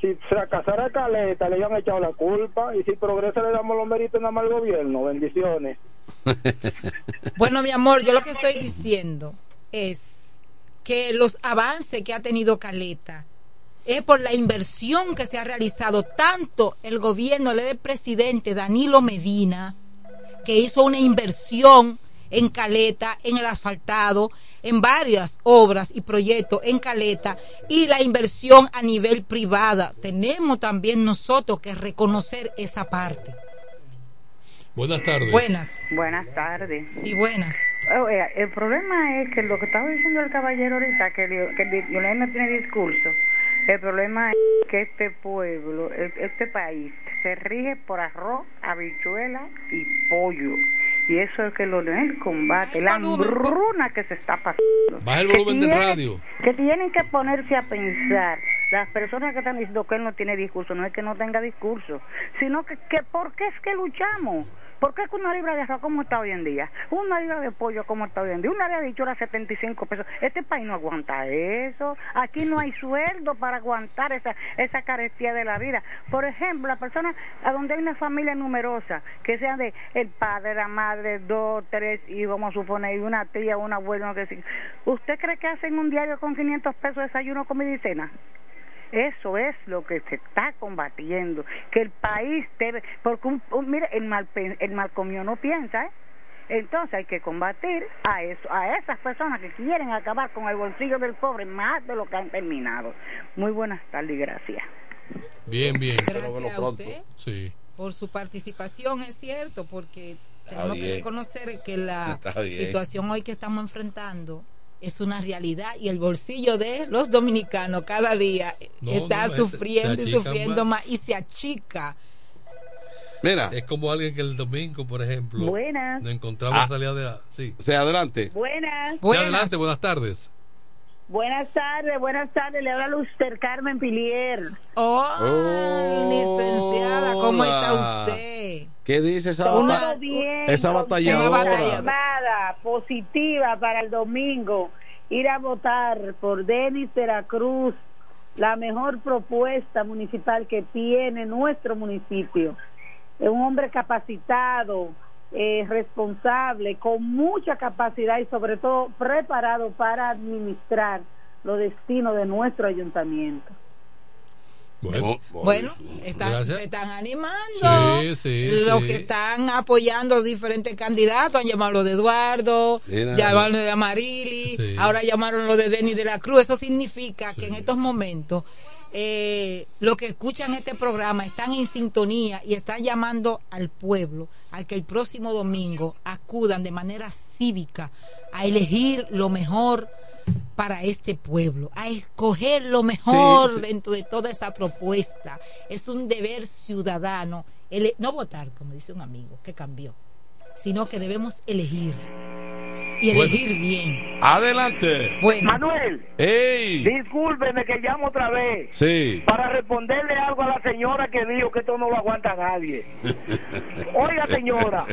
si fracasara Caleta le habían echado la culpa y si progresa le damos los méritos nada más al gobierno. Bendiciones. Bueno, mi amor, yo lo que estoy diciendo es que los avances que ha tenido Caleta es por la inversión que se ha realizado tanto el gobierno del presidente Danilo Medina, que hizo una inversión en Caleta, en el asfaltado, en varias obras y proyectos en Caleta, y la inversión a nivel privada. Tenemos también nosotros que reconocer esa parte. Buenas tardes. Buenas. Buenas tardes. Sí, buenas. Oiga, el problema es que lo que estaba diciendo el caballero ahorita, que, que no tiene discurso, el problema es que este pueblo, este país, se rige por arroz, habichuela y pollo. Y eso es que lo Leonel combate, la hambruna que se está pasando. Baja el volumen de radio. Que tienen que ponerse a pensar. Las personas que están diciendo que él no tiene discurso, no es que no tenga discurso, sino que, que ¿por qué es que luchamos? ¿Por qué es que una libra de arroz como está hoy en día? Una libra de pollo como está hoy en día. Una libra de bichuela 75 pesos. Este país no aguanta eso. Aquí no hay sueldo para aguantar esa, esa carestía de la vida. Por ejemplo, la persona a donde hay una familia numerosa, que sea de el padre, la madre, dos, tres hijos, vamos a suponer, una tía, un abuelo, no sé. ¿Usted cree que hacen un diario con 500 pesos de desayuno, comida y cena? Eso es lo que se está combatiendo, que el país debe, porque un, un- mire, el mal, el mal comido no piensa, ¿eh? Entonces hay que combatir a eso, a esas personas que quieren acabar con el bolsillo del pobre más de lo que han terminado. Muy buenas tardes y gracias. Bien, bien. Gracias a usted Sí. por su participación, es cierto, porque tenemos que reconocer que la situación hoy que estamos enfrentando es una realidad y el bolsillo de los dominicanos cada día No, está no, es- sufriendo se y sufriendo más. más y se achica. Mira. Es como alguien que el domingo, por ejemplo, Buenas. nos encontramos Ah. salida de la... Sí. Sí, adelante. Buenas. Sí, adelante, buenas tardes. Buenas tardes, buenas tardes. Le habla Luster Carmen Pilier. Oh, licenciada, ¿cómo está usted? ¿Qué dice esa, Todo bata- bien, esa batalladora? Nada, positiva para el domingo. Ir a votar por Denis Veracruz, la mejor propuesta municipal que tiene nuestro municipio. Es un hombre capacitado, eh, responsable, con mucha capacidad y sobre todo preparado para administrar los destinos de nuestro ayuntamiento. Bueno, Bueno, están, se están animando. Sí, sí, Los sí. que están apoyando diferentes candidatos han llamado lo de Eduardo, llamaron lo de Amarili, Sí. ahora llamaron lo de Denis de la Cruz. Eso significa que en estos momentos eh, los que escuchan este programa están en sintonía y están llamando al pueblo a que el próximo domingo acudan de manera cívica a elegir lo mejor para este pueblo, a escoger lo mejor Sí, sí. dentro de toda esa propuesta. Es un deber ciudadano, no votar, como dice un amigo, que cambió, sino que debemos elegir y Bueno. elegir bien. Adelante. Manuel, ¡Ey! discúlpeme que llamo otra vez Sí. para responderle algo a la señora que dijo que esto no lo aguanta nadie. Oiga, señora,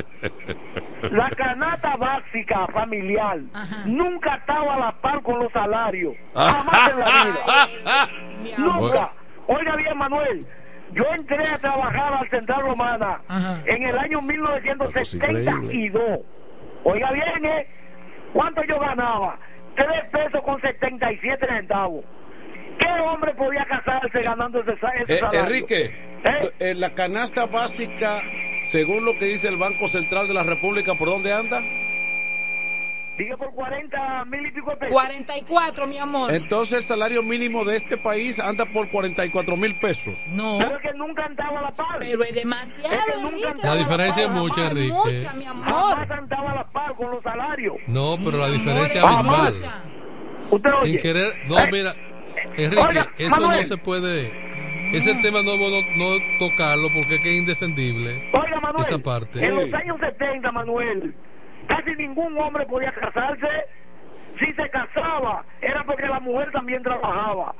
la canasta básica familiar nunca estaba a la par con los salarios. Jamás en la vida. nunca. Oiga bien, Manuel. Yo entré a trabajar al Central Romana en el año 1972. Oiga bien, ¿eh? ¿Cuánto yo ganaba? Tres pesos con 77 centavos. ¿Qué hombre podía casarse ganando ese, ese Eh, salario? Enrique, eh, la canasta básica, según lo que dice el Banco Central de la República, ¿por dónde anda? Dije por 40 mil y pico de pesos. 44, mi amor. Entonces el salario mínimo de este país anda por 44 mil pesos. No. Pero es que nunca andaba a la par. Pero es demasiado, Enrique. La diferencia es mucha, Enrique. Mucha, mi amor. Jamás andaba a la par con los salarios. No, pero la diferencia amor, abismal. es Usted oye. Sin querer, no, Eh, mira, Enrique, oiga, eso no Manuel. se puede. Ese tema no, no, no tocarlo porque es que es indefendible. Oiga, Manuel, Esa parte. en los años 70, Manuel, casi ningún hombre podía casarse. Si se casaba, era porque la mujer también trabajaba.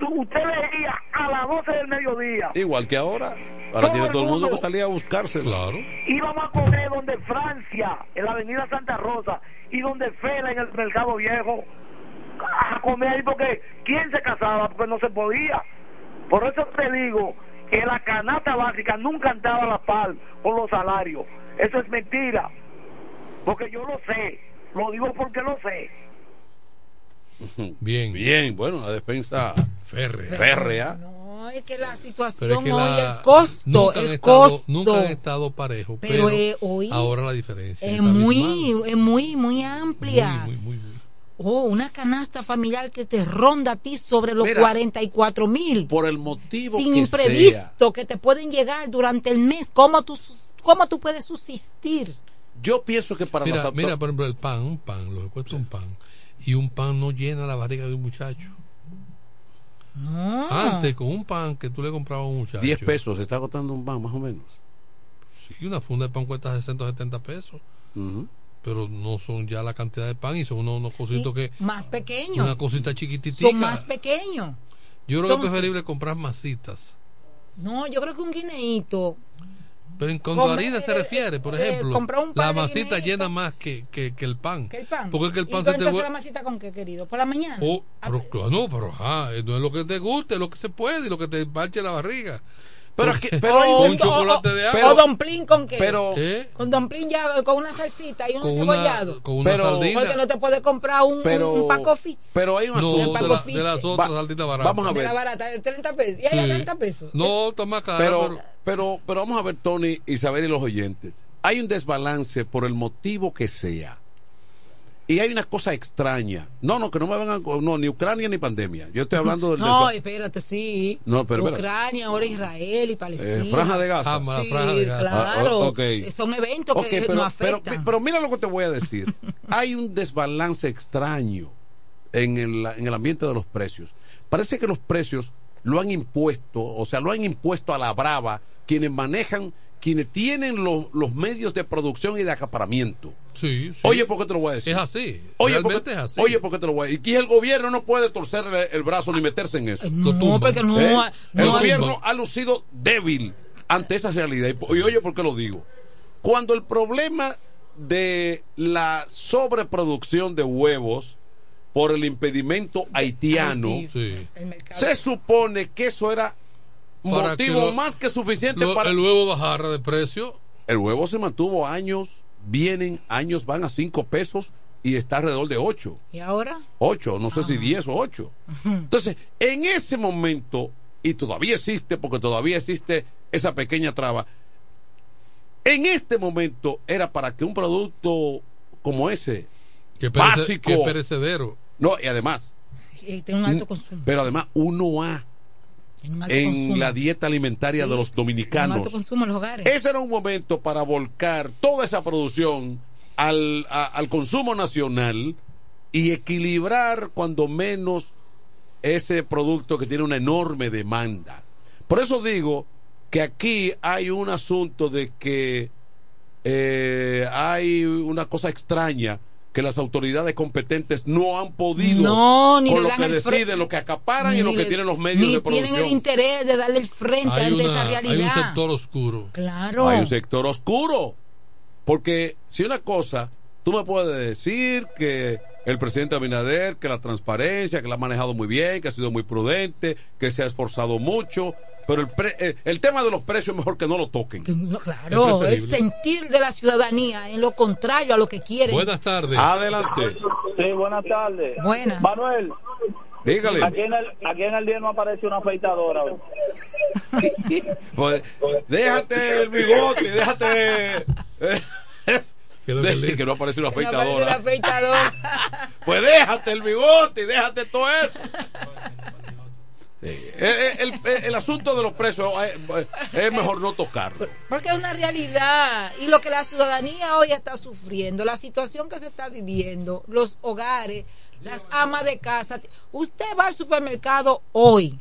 Usted veía a las 12 del mediodía. Igual que ahora. Ahora Todo tiene el todo el mundo que salir a buscarse. Claro. Íbamos a comer donde Francia, en la avenida Santa Rosa, y donde Fela, en el Mercado Viejo, a comer ahí porque ¿quién se casaba? Porque no se podía. Por eso te digo que la canasta básica nunca andaba a la par con los salarios. Eso es mentira. Porque yo lo sé. Lo digo porque lo sé. Bien. Bien, bueno, la defensa férrea. férrea. No, es que la situación Pero es que hoy, la- el costo, el estado, costo. nunca han estado parejos, Pero, pero, eh, hoy ahora la diferencia es es muy, es muy, muy amplia. Muy, muy, muy, Oh, una canasta familiar que te ronda a ti sobre los Mira, 44 mil. Por el motivo Sin que imprevisto que te pueden llegar durante el mes. ¿Cómo tú, cómo tú puedes subsistir? Yo pienso que para Mira, las mira, por ejemplo, el pan, un pan, lo que cuesta un pan. Y un pan no llena la barriga de un muchacho. No. Antes, con un pan que tú le comprabas a un muchacho. 10 pesos se está agotando un pan, más o menos. Sí, una funda de pan cuesta 670 pesos. Pero no son ya la cantidad de pan y son unos, unos cositos que. Más pequeños. Una cosita chiquititica. Son más pequeños. Yo creo que es preferible comprar masitas. No, yo creo que un guineíto. Pero harina se eh, refiere, por eh, ejemplo, un pan la masita llena más que, que, que el pan. ¿Qué el pan? Porque es que el pan ¿Y se te la masita con qué, querido? ¿Por la mañana? Oh, pero claro, no, pero ajá, no es lo que te guste, es lo que se puede y lo que te parche la barriga. Pero, aquí, pero hay o, un chocolate o- de o agua. domplín con qué Pero- ¿Eh? con domplín ya con una salsita y un Con una, cebollado con una Pero- sardina. porque no te puedes comprar un, Pero- un, un Paco Fitz pero hay un no, asunto. de, la- de las otras Va- salditas baratas. vamos a de ver. la barata de 30 pesos y hay a Sí. 30 pesos No, está más cara, pero, pero... pero, pero vamos a ver, Tony, Isabel y los oyentes. Hay un desbalance por el motivo que sea. Y hay una cosa extraña. No, no, que no me vengan con. No, ni Ucrania ni pandemia. Yo estoy hablando del. no espérate sí No, pero espérate. Ucrania ahora Israel y Palestina Eh, Franja de Gaza. Ah, sí, franja de Gaza. claro Ah, son eventos que pero, nos pero, afectan pero mira lo que te voy a decir. Hay un desbalance extraño en el, en el ambiente de los precios. Parece que los precios lo han impuesto, o sea, lo han impuesto a la brava quienes manejan, quienes tienen los, los medios de producción y de acaparamiento. Sí, sí. Oye, ¿por qué te lo voy a decir? Es así. Oye, Realmente porque, es así. oye, ¿por qué te lo voy a decir? Y el gobierno no puede torcerle el brazo ni meterse en eso. no porque no, ¿Eh? el no gobierno ha lucido débil ante esa realidad. Y, y oye, ¿por qué lo digo? Cuando el problema de la sobreproducción de huevos por el impedimento haitiano, Sí. se supone que eso era Para motivo que lo- más que suficiente Lo- para... El huevo bajara de precio. El huevo se mantuvo años, vienen años van a 5 pesos y está alrededor de 8. ¿Y ahora? 8, no sé si 10 o 8. Entonces, en ese momento, y todavía existe, porque todavía existe esa pequeña traba, en este momento era para que un producto como ese, que perece, básico, que perecedero. No, y además... Y tiene un alto consumo. Pero además, uno a en la dieta alimentaria Sí, de los dominicanos. alto consumo en los hogares Ese era un momento para volcar toda esa producción al, a- al consumo nacional y equilibrar cuando menos ese producto que tiene una enorme demanda. Por eso digo que aquí hay un asunto de que eh, hay una cosa extraña que las autoridades competentes no han podido No, ni con lo que deciden, lo que acaparan y lo que le- tienen los medios ni de producción. tienen el interés de darle el frente Hay, ante una- esa hay realidad un sector oscuro. claro Hay un sector oscuro. Porque si una cosa, tú me puedes decir que el presidente Abinader, que la transparencia, que la ha manejado muy bien, que ha sido muy prudente, que se ha esforzado mucho, pero el, pre- eh, el tema de los precios es mejor que no lo toquen. No, claro, el sentir de la ciudadanía en lo contrario a lo que quieren. Buenas tardes. Adelante. Sí, buenas tardes. Buenas. Manuel, Dígale. aquí en el, aquí en el día no aparece una afeitadora. Pues, déjate el bigote, déjate. Que lo que de- le- que no aparece una no afeitadora. Pues déjate el bigote y déjate todo eso. Sí. El, el- el asunto de los precios eh, es mejor no tocarlo. Porque es una realidad y lo que la ciudadanía hoy está sufriendo, la situación que se está viviendo, los hogares, las amas de casa. Usted va al supermercado hoy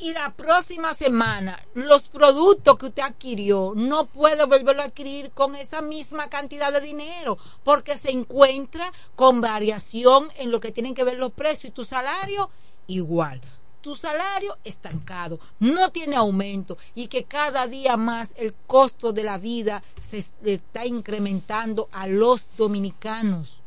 y la próxima semana los productos que usted adquirió no puede volverlo a adquirir con esa misma cantidad de dinero porque se encuentra con variación en lo que tienen que ver los precios y tu salario igual. Tu salario estancado, no tiene aumento y que cada día más el costo de la vida se es- está incrementando a los dominicanos.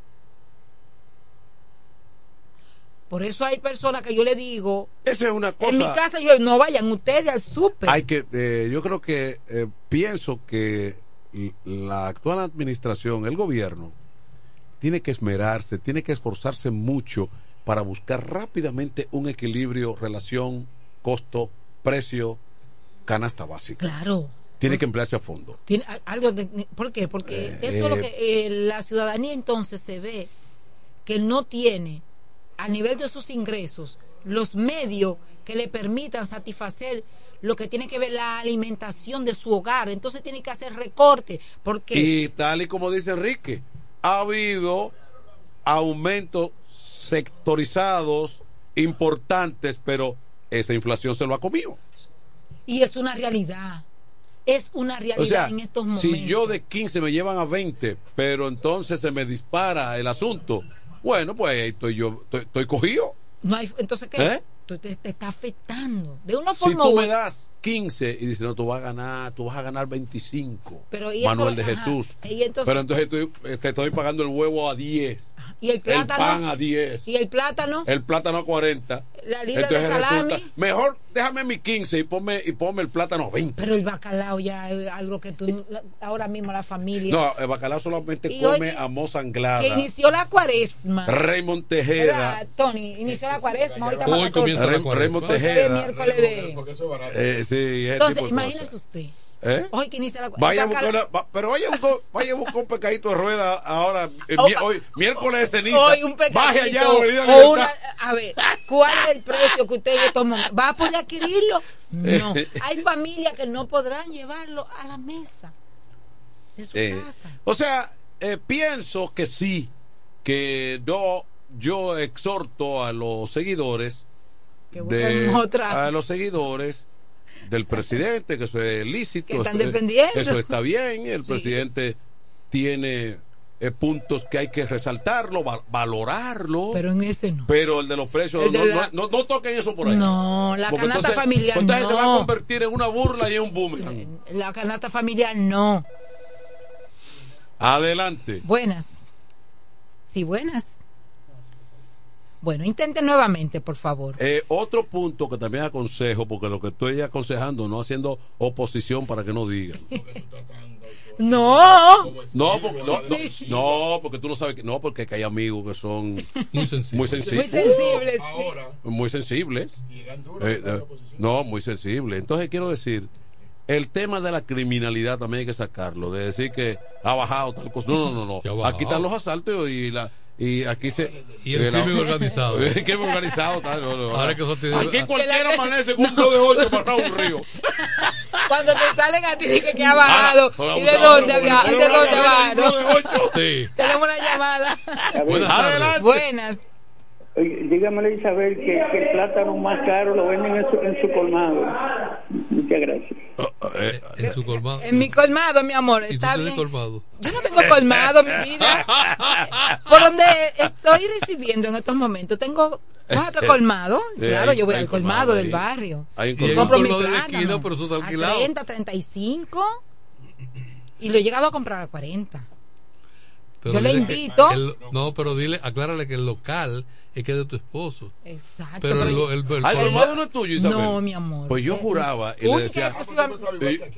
Por eso hay personas que yo le digo, Esa es una cosa. en mi casa yo no vayan ustedes al súper. Hay que, eh, yo creo que eh, pienso que la actual administración, el gobierno, tiene que esmerarse, tiene que esforzarse mucho para buscar rápidamente un equilibrio, relación, costo, precio, canasta básica. Claro. Tiene que emplearse a fondo. Tiene algo de- ¿Por qué? Porque Eh, eso es lo eh. que eh, la ciudadanía entonces se ve que no tiene a nivel de sus ingresos los medios que le permitan satisfacer lo que tiene que ver la alimentación de su hogar. Entonces tiene que hacer recorte porque Y tal y como dice Enrique, ha habido aumentos sectorizados importantes, pero esa inflación se lo ha comido. y es una realidad. Es una realidad O sea, en estos momentos. si yo de 15 me llevan a 20, pero entonces se me dispara el asunto, bueno, pues estoy yo, estoy, estoy cogido. no hay entonces qué? ¿Eh? Tú te, te está afectando de una Si forma tú u me das 15 y dices, no, tú vas a ganar, tú vas a ganar 25. Pero, ¿y eso? Manuel de Ajá. Jesús. Y entonces- pero entonces estoy- te estoy pagando el huevo a 10. ¿Y el plátano? pan a 10. ¿Y el plátano? El plátano a 40. La libra de salami. mejor déjame mi 15 y ponme, y ponme el plátano a 20. Pero el bacalao ya es algo que tú, ahora mismo la familia. No, el bacalao solamente Y come hoy- a moza anglada. Que inició la cuaresma. Raymond Tejeda. ¿Verdad, Tony, inició la cuaresma. Hoy, Hoy comienza la 14. cuaresma. Raymond Tejeda. miércoles de- Eh, sí, Entonces, imagínese usted. ¿Eh? Hoy que inicia la Vaya a el buscar bacalao- una- va- pero vaya a buscar, vaya a buscar un pecadito de rueda ahora, eh, Oh, mi- hoy, miércoles de ceniza. Hoy un pecadito. Baje allá, o una, a ver, ¿cuál es el precio que usted toma? ¿Va a poder adquirirlo? No. Hay familias que no podrán llevarlo a la mesa de su Eh, casa. o sea, eh, pienso que sí, que yo, yo exhorto a los seguidores Que de, otra. a los seguidores del presidente, que eso es lícito. Están eso- defendiendo. Eso está bien, el Sí. presidente tiene eh, puntos que hay que resaltarlo, va- valorarlo. Pero en ese no. Pero el de los precios, de no, la- no, no- no toquen eso por ahí. No, la Porque canasta entonces- familiar entonces se va a no. convertir en una burla y en un boomerang. La canasta familiar no. Adelante. Buenas. Sí, buenas. Bueno, intente nuevamente, por favor. Eh, otro punto que también aconsejo, porque lo que estoy aconsejando, no haciendo oposición para que no digan. No. No, porque, no, no, no, porque tú no sabes que no, porque que hay amigos que son muy sensibles. Muy Muy sensibles. sí. muy sensibles. Eh, eh, no, muy sensibles. Entonces quiero decir, el tema de la criminalidad también hay que sacarlo, de decir que ha bajado tal cosa. No, no, no, no. Aquí están los asaltos y la y aquí se Y el la- crimen organizado. el crimen organizado tal, no, no. Ahora que eso tiene- aquí cualquiera amanece con un de ocho para un río. Cuando te salen a ti, dije que ha bajado. Ah, ¿Y de dónde, había- ¿y de dónde de ocho. Sí. Tenemos una llamada. Buenas. Buenas. Dígamele a Isabel que, que el plátano más caro lo venden en su, en su colmado. Muchas gracias. Eh, En su colmado. En mi colmado, mi amor. ¿Y tú Está bien. colmado? Yo no tengo colmado, mi vida. Por donde estoy residiendo en estos momentos, tengo cuatro colmados. Eh, Claro, hay- yo voy al colmado colmado del barrio. Hay un Y colmado. compro Hay un mi colmado de la plátano esquina, pero eso está a alquilado. 30, 35. Y lo he llegado a comprar a 40. Pero Yo le invito. que el- no, pero dile, aclárale que el local es que es de tu esposo. Exacto. Pero el, pero- el, el- Ah, el colmado- colmado no es tuyo, Isabel. No, mi amor. Pues yo juraba y le decía.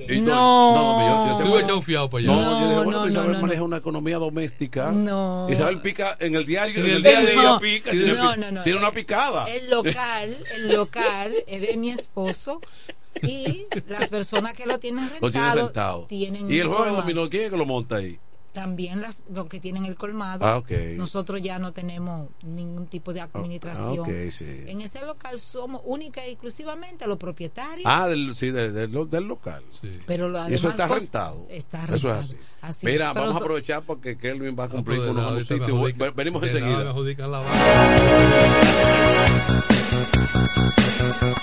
y- y- No. no, yo- yo- un fiado para allá. No, yo dije, bueno, no, pues no, Isabel no, maneja una economía doméstica. No. Isabel pica en el diario, en el el día de No. ella pica. Tiene, No, no, no. tiene una picada. El local, el local es de mi esposo y las personas que lo tienen rentado, Lo tiene rentado. tienen Y el juego dominó, ¿quién es que lo monta ahí? También las, los que tienen el colmado. Ah, ok. Nosotros ya no tenemos ningún tipo de administración. ah, ok, sí. En ese local somos única y exclusivamente los propietarios. Ah, del, sí, de- de lo- del local. Pero lo- además eso está rentado. Está Eso es rentado. así. Así Mira, es. Vamos a aprovechar porque Kelvin va a Ah, cumplir pero con unos sitios. Venimos enseguida. la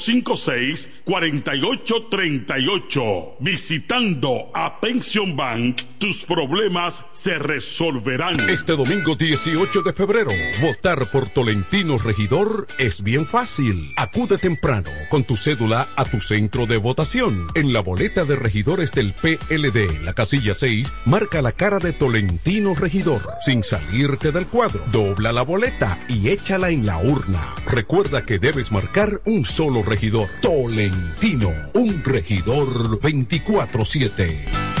4838. Visitando a Pension Bank, tus problemas se resolverán. Este domingo 18 de febrero, votar por Tolentino Regidor es bien fácil. Acude temprano con tu cédula a tu centro de votación. En la boleta de regidores del PLD, la casilla 6, marca la cara de Tolentino Regidor. Sin salirte del cuadro, dobla la boleta y échala en la urna. Recuerda que debes marcar un solo regidor. Tolentino, un regidor 24-7.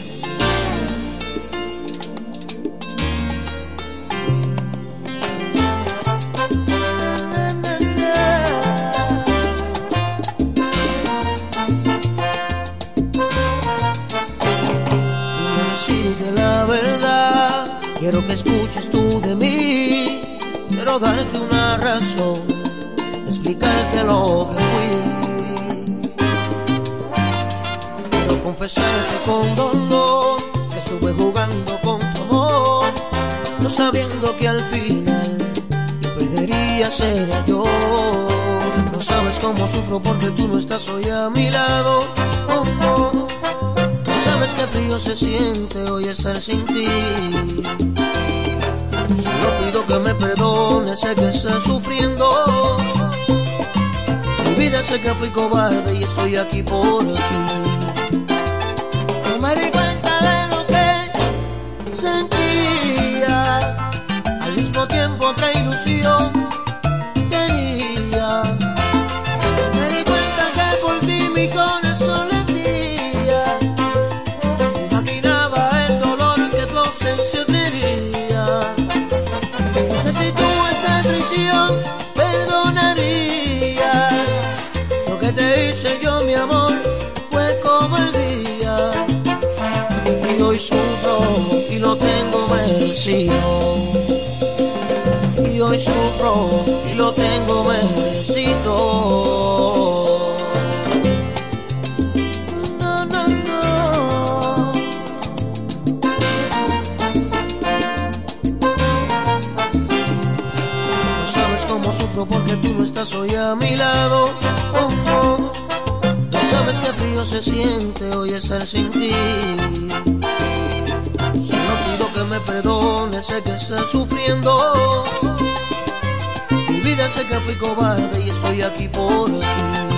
Quiero que escuches tú de mí. Quiero darte una razón, explicarte lo que fui. Quiero confesarte con dolor que estuve jugando con tu amor, no sabiendo que al final quien perdería sería yo. No sabes cómo sufro porque tú no estás hoy a mi lado. Oh, oh. No sabes qué frío se siente hoy estar sin ti. Sé que estás sufriendo. Sé que fui cobarde y estoy aquí por ti. No me di cuenta de lo que sentía. Al mismo tiempo otra ilusión sufro y lo tengo merecido. No, no, no. No sabes cómo sufro porque tú no estás hoy a mi lado. Oh. No sabes qué frío se siente hoy estar sin ti. Solo pido que me perdones, sé que estás sufriendo. Sé que fui cobarde y estoy aquí por ti.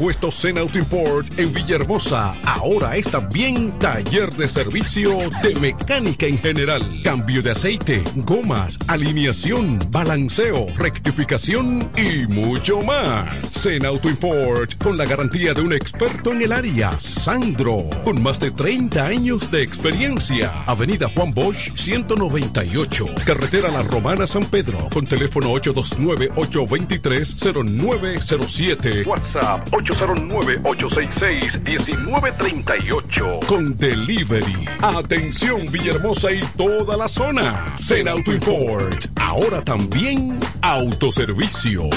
Repuestos en Auto Import en Villahermosa. Ahora es también taller de servicio de mecánica en general. Cambio de aceite, gomas, alineación, balanceo, rectificación y mucho más. Zen Auto Import con la garantía de un experto en el área, Sandro, con más de 30 años de experiencia. Avenida Juan Bosch 198, Carretera La Romana San Pedro, con teléfono 829-823-0907. WhatsApp 809-866-1938. Con delivery. Atención Villahermosa y toda la zona. Zen Auto Import. Ahora también autoservicio.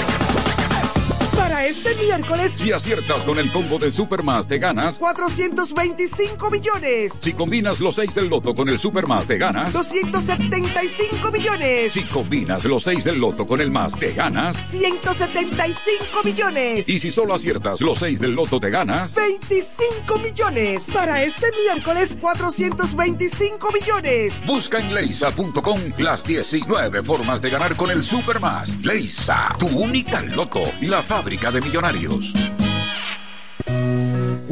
Para este miércoles, Si aciertas con el combo de Supermas, te ganas. 425 millones. Si combinas los 6 del loto con el Supermas, te ganas. 275 millones. Si combinas los 6 del loto con el más, te ganas. 175 millones. Y si solo aciertas los 6 del loto, te ganas. 25 millones. Para este miércoles, 425 millones. Busca en leisa.com las 19 formas de ganar con el Supermas. Leisa, tu única loto, la fábrica de millonarios.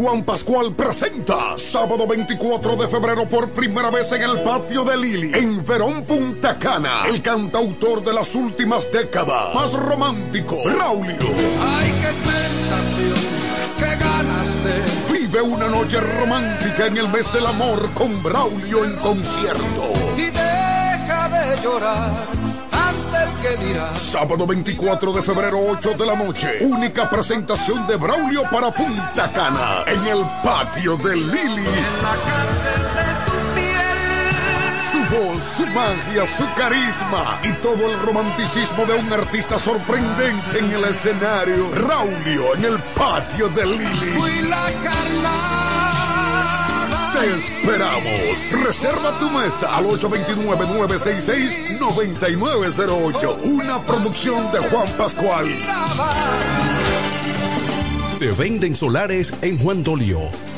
Juan Pascual presenta sábado 24 de febrero por primera vez en el patio de Lili, en Verón Punta Cana, el cantautor de las últimas décadas, más romántico, Raulio. Ay, qué tentación, qué ganas de. Vive una noche romántica en el mes del amor con Braulio en concierto. Y deja de llorar Sábado 24 de febrero, 8 de la noche. Única presentación de Braulio para Punta Cana en el patio de Lili. En la cárcel de tu piel. Su voz, su magia, su carisma y todo el romanticismo de un artista sorprendente en el escenario. Raulio en el patio de Lili. Fui la carnada. Te esperamos. Reserva tu mesa al 829-966-9908. Una producción de Juan Pascual. Se venden solares en Juan Dolio,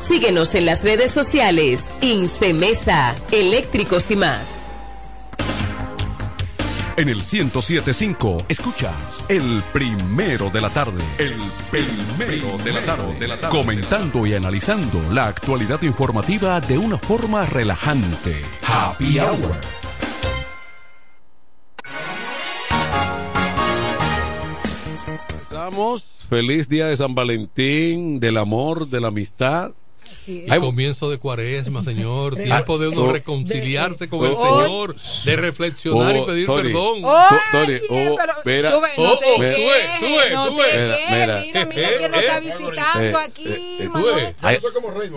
Síguenos en las redes sociales. Incemesa, eléctricos y más. En el 1075 escuchas el primero de la tarde. El primero de la tarde. Comentando y analizando la actualidad informativa de una forma relajante. Happy Hour. Estamos. Feliz día de San Valentín, del amor, de la amistad. El comienzo de cuaresma, Señor. Tiempo de uno Oh. reconciliarse con el Oh. Señor, de reflexionar y Oh, pedir perdón. Oh, oh, mira. Tú ves, no Oh, te oh, quejes, tú ves, tú ves, no tú te ves. quejes. Mira, Mira, nos eh, está eh, visitando aquí, Manuel. Hay,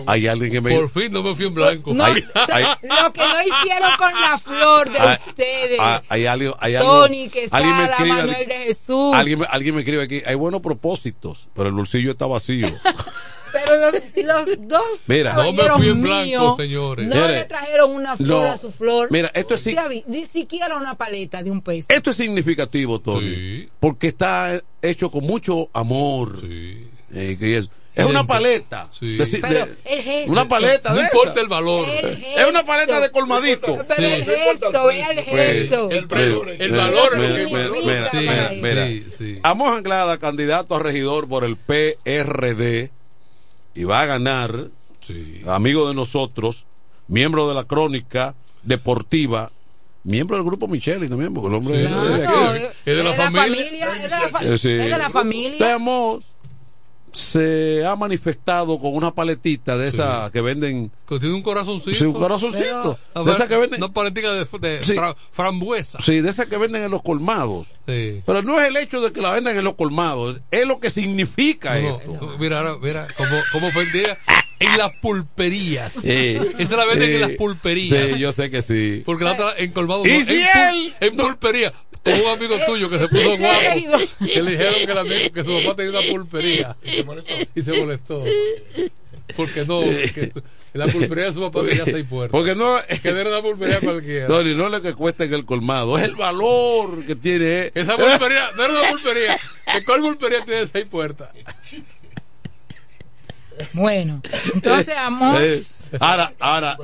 hay alguien que me. Por fin no me fui en blanco. No, lo que no hicieron con la flor de hay- ustedes. hay- hay algo, hay algo- Tony, que está alguien me la escribe- Manuel de Jesús. Alguien, me- alguien me escribe aquí, hay buenos propósitos, pero el bolsillo está vacío. Pero los, los dos Mira. No me fui en blanco, míos señores. No le trajeron una flor no. a su flor. Mira, esto es sí- vi- Ni siquiera una paleta de un peso. Esto es significativo, Tony, porque está hecho con mucho amor. Eh, que es, es una paleta. Sí. De- de- Pero el gesto. una paleta No de importa esa. el valor. El Es una paleta de colmadito. Pero el gesto, el gesto. El, Mira, el valor mira, es lo que mira, importa. mira, Sí, mira, sí, mira. sí, sí. Amos Anglada, candidato a regidor por el PRD, y va a ganar, amigo de nosotros, miembro de la crónica deportiva, miembro del grupo Micheli también, porque el hombre es de Claro, aquí. Es de la familia. Es de la, fa- sí. es de la familia. Tenemos- se ha manifestado con una paletita de esa que venden. Que tiene un corazoncito. Sí, un corazoncito. Pero- de esa que venden. Una paletica de, de Sí. fra- frambuesa. Sí, de esa que venden en los colmados. Sí. Pero no es el hecho de que la vendan en los colmados, es lo que significa No, esto. no, mira, ahora, mira, como, como ofendía en las pulperías. Sí. Esa la venden Sí. en las pulperías. Sí, yo sé que sí. Porque la otra en colmado. ¿Y no, si en, pul- él? en pulpería. Con un amigo tuyo que se puso guapo. Que le dijeron que, el amigo- que su papá tenía una pulpería. Y se molestó. Porque no, que la pulpería de su papá tenía seis puertas. Porque no, Que no era una pulpería cualquiera. Tony, no es lo que cuesta en el colmado, es el valor que tiene. Esa pulpería no era una pulpería. ¿Que ¿Cuál pulpería tiene seis puertas? Bueno, entonces Amos. Eh, ahora, ahora,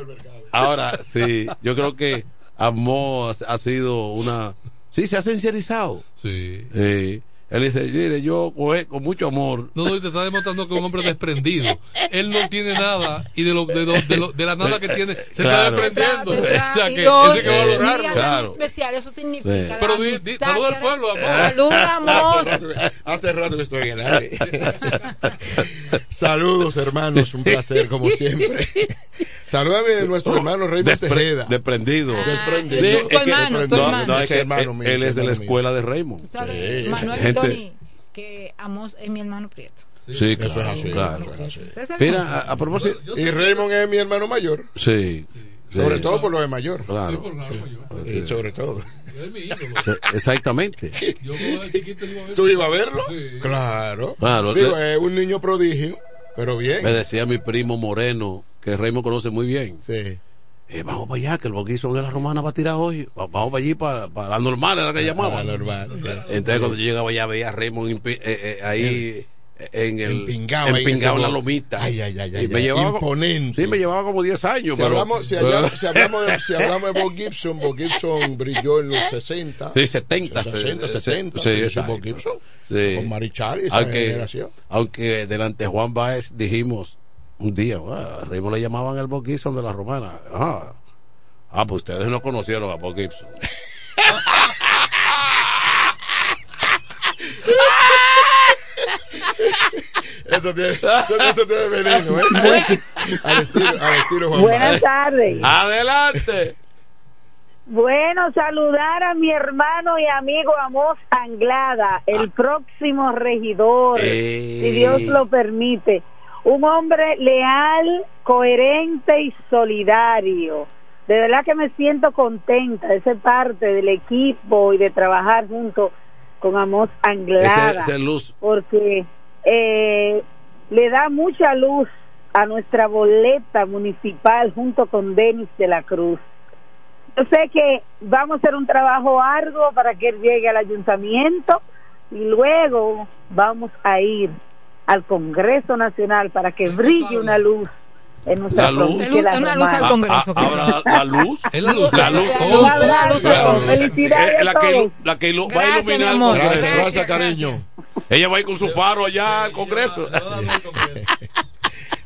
ahora, sí, yo creo que Amos ha sido una. Sí, se ha sincerizado. Sí. Eh, él dice, mire, yo con, mucho amor. No, no, y te está demostrando que es un hombre desprendido. Él no tiene nada y de, lo, de, lo- de, lo- de la nada que tiene se Claro. está desprendiendo. O sea, que que valorarlo. día tan especial, eso significa. Sí. Pero di- di- saluda al pueblo, amor. Saludamos. Hace rato que estoy en el aire. Saludos, hermanos. Un placer, como siempre. Salúdame a nuestro hermano Raymond Despre- Tejeda. desprendido. Desprendido. Sí, Tu hermano, tu no, hermano. no, es que Ese hermano él- mío, él ese es de la escuela de Raymond. Manuel Tony, que Amos es mi hermano Prieto. Sí, Eso es claro, así, claro. eso es así. Ustedes saben Mira, a, a propósito. Y Raymond es mi hermano mayor. Sí. Sobre sí, todo por lo de mayor. Claro. Sí, sobre todo. Es mi ídolo. Sí, Exactamente. Yo ver. ¿Tú ibas a verlo? Sí. Claro. Claro, Digo, es un niño prodigio, pero bien. Me decía mi primo Moreno, que Raymond conoce muy bien. Sí. Eh, vamos para allá, que el boquizón de la romana va a tirar hoy. Va- Vamos para allí, para, para la normal, era la que llamaba. La normal, sí. Entonces, cuando yo llegaba allá, veía a Raymond eh, eh, ahí en el. Empingado en en la lomita. Ay, ay, ay, ay, me llevaba, imponente. Sí, me llevaba como 10 años. Si pero, hablamos, si, allá- si hablamos de, si hablamos de Bob Gibson, Bob Gibson brilló en los 60. Sí, 70. 60, sí, 70. sí, Sí, sí. Bob Gibson. Sí. Con Marichal y esa aunque, generación. aunque delante de Juan Baez dijimos un día, ah, a Raymond le llamaban el Bob Gibson de la romana. Ah, ah pues ustedes no conocieron a Bob Gibson. Eso tiene, eso, tiene veneno, ¿eh? Al estilo, al estilo Juan Buenas tardes. Adelante. Bueno, saludar a mi hermano y amigo Amos Anglada, el próximo regidor, Eh. si Dios lo permite. Un hombre leal, coherente y solidario. De verdad que me siento contenta de ser parte del equipo y de trabajar junto con Amos Anglada. Ese, ese luz. porque eh, le da mucha luz a nuestra boleta municipal junto con Denis de la Cruz. Yo sé que vamos a hacer un trabajo arduo para que él llegue al ayuntamiento y luego vamos a ir al Congreso Nacional para que brille una luz en nuestra La luz. Una luz al. Congreso. Ah, ahora la, la luz. Es la luz. La luz. La luz, luz. Congreso. Que, la que va a Gracias, iluminar amor. Congreso. Gracias, Gracias, gracias, cariño. Ella va a ir con su faro allá al Congreso.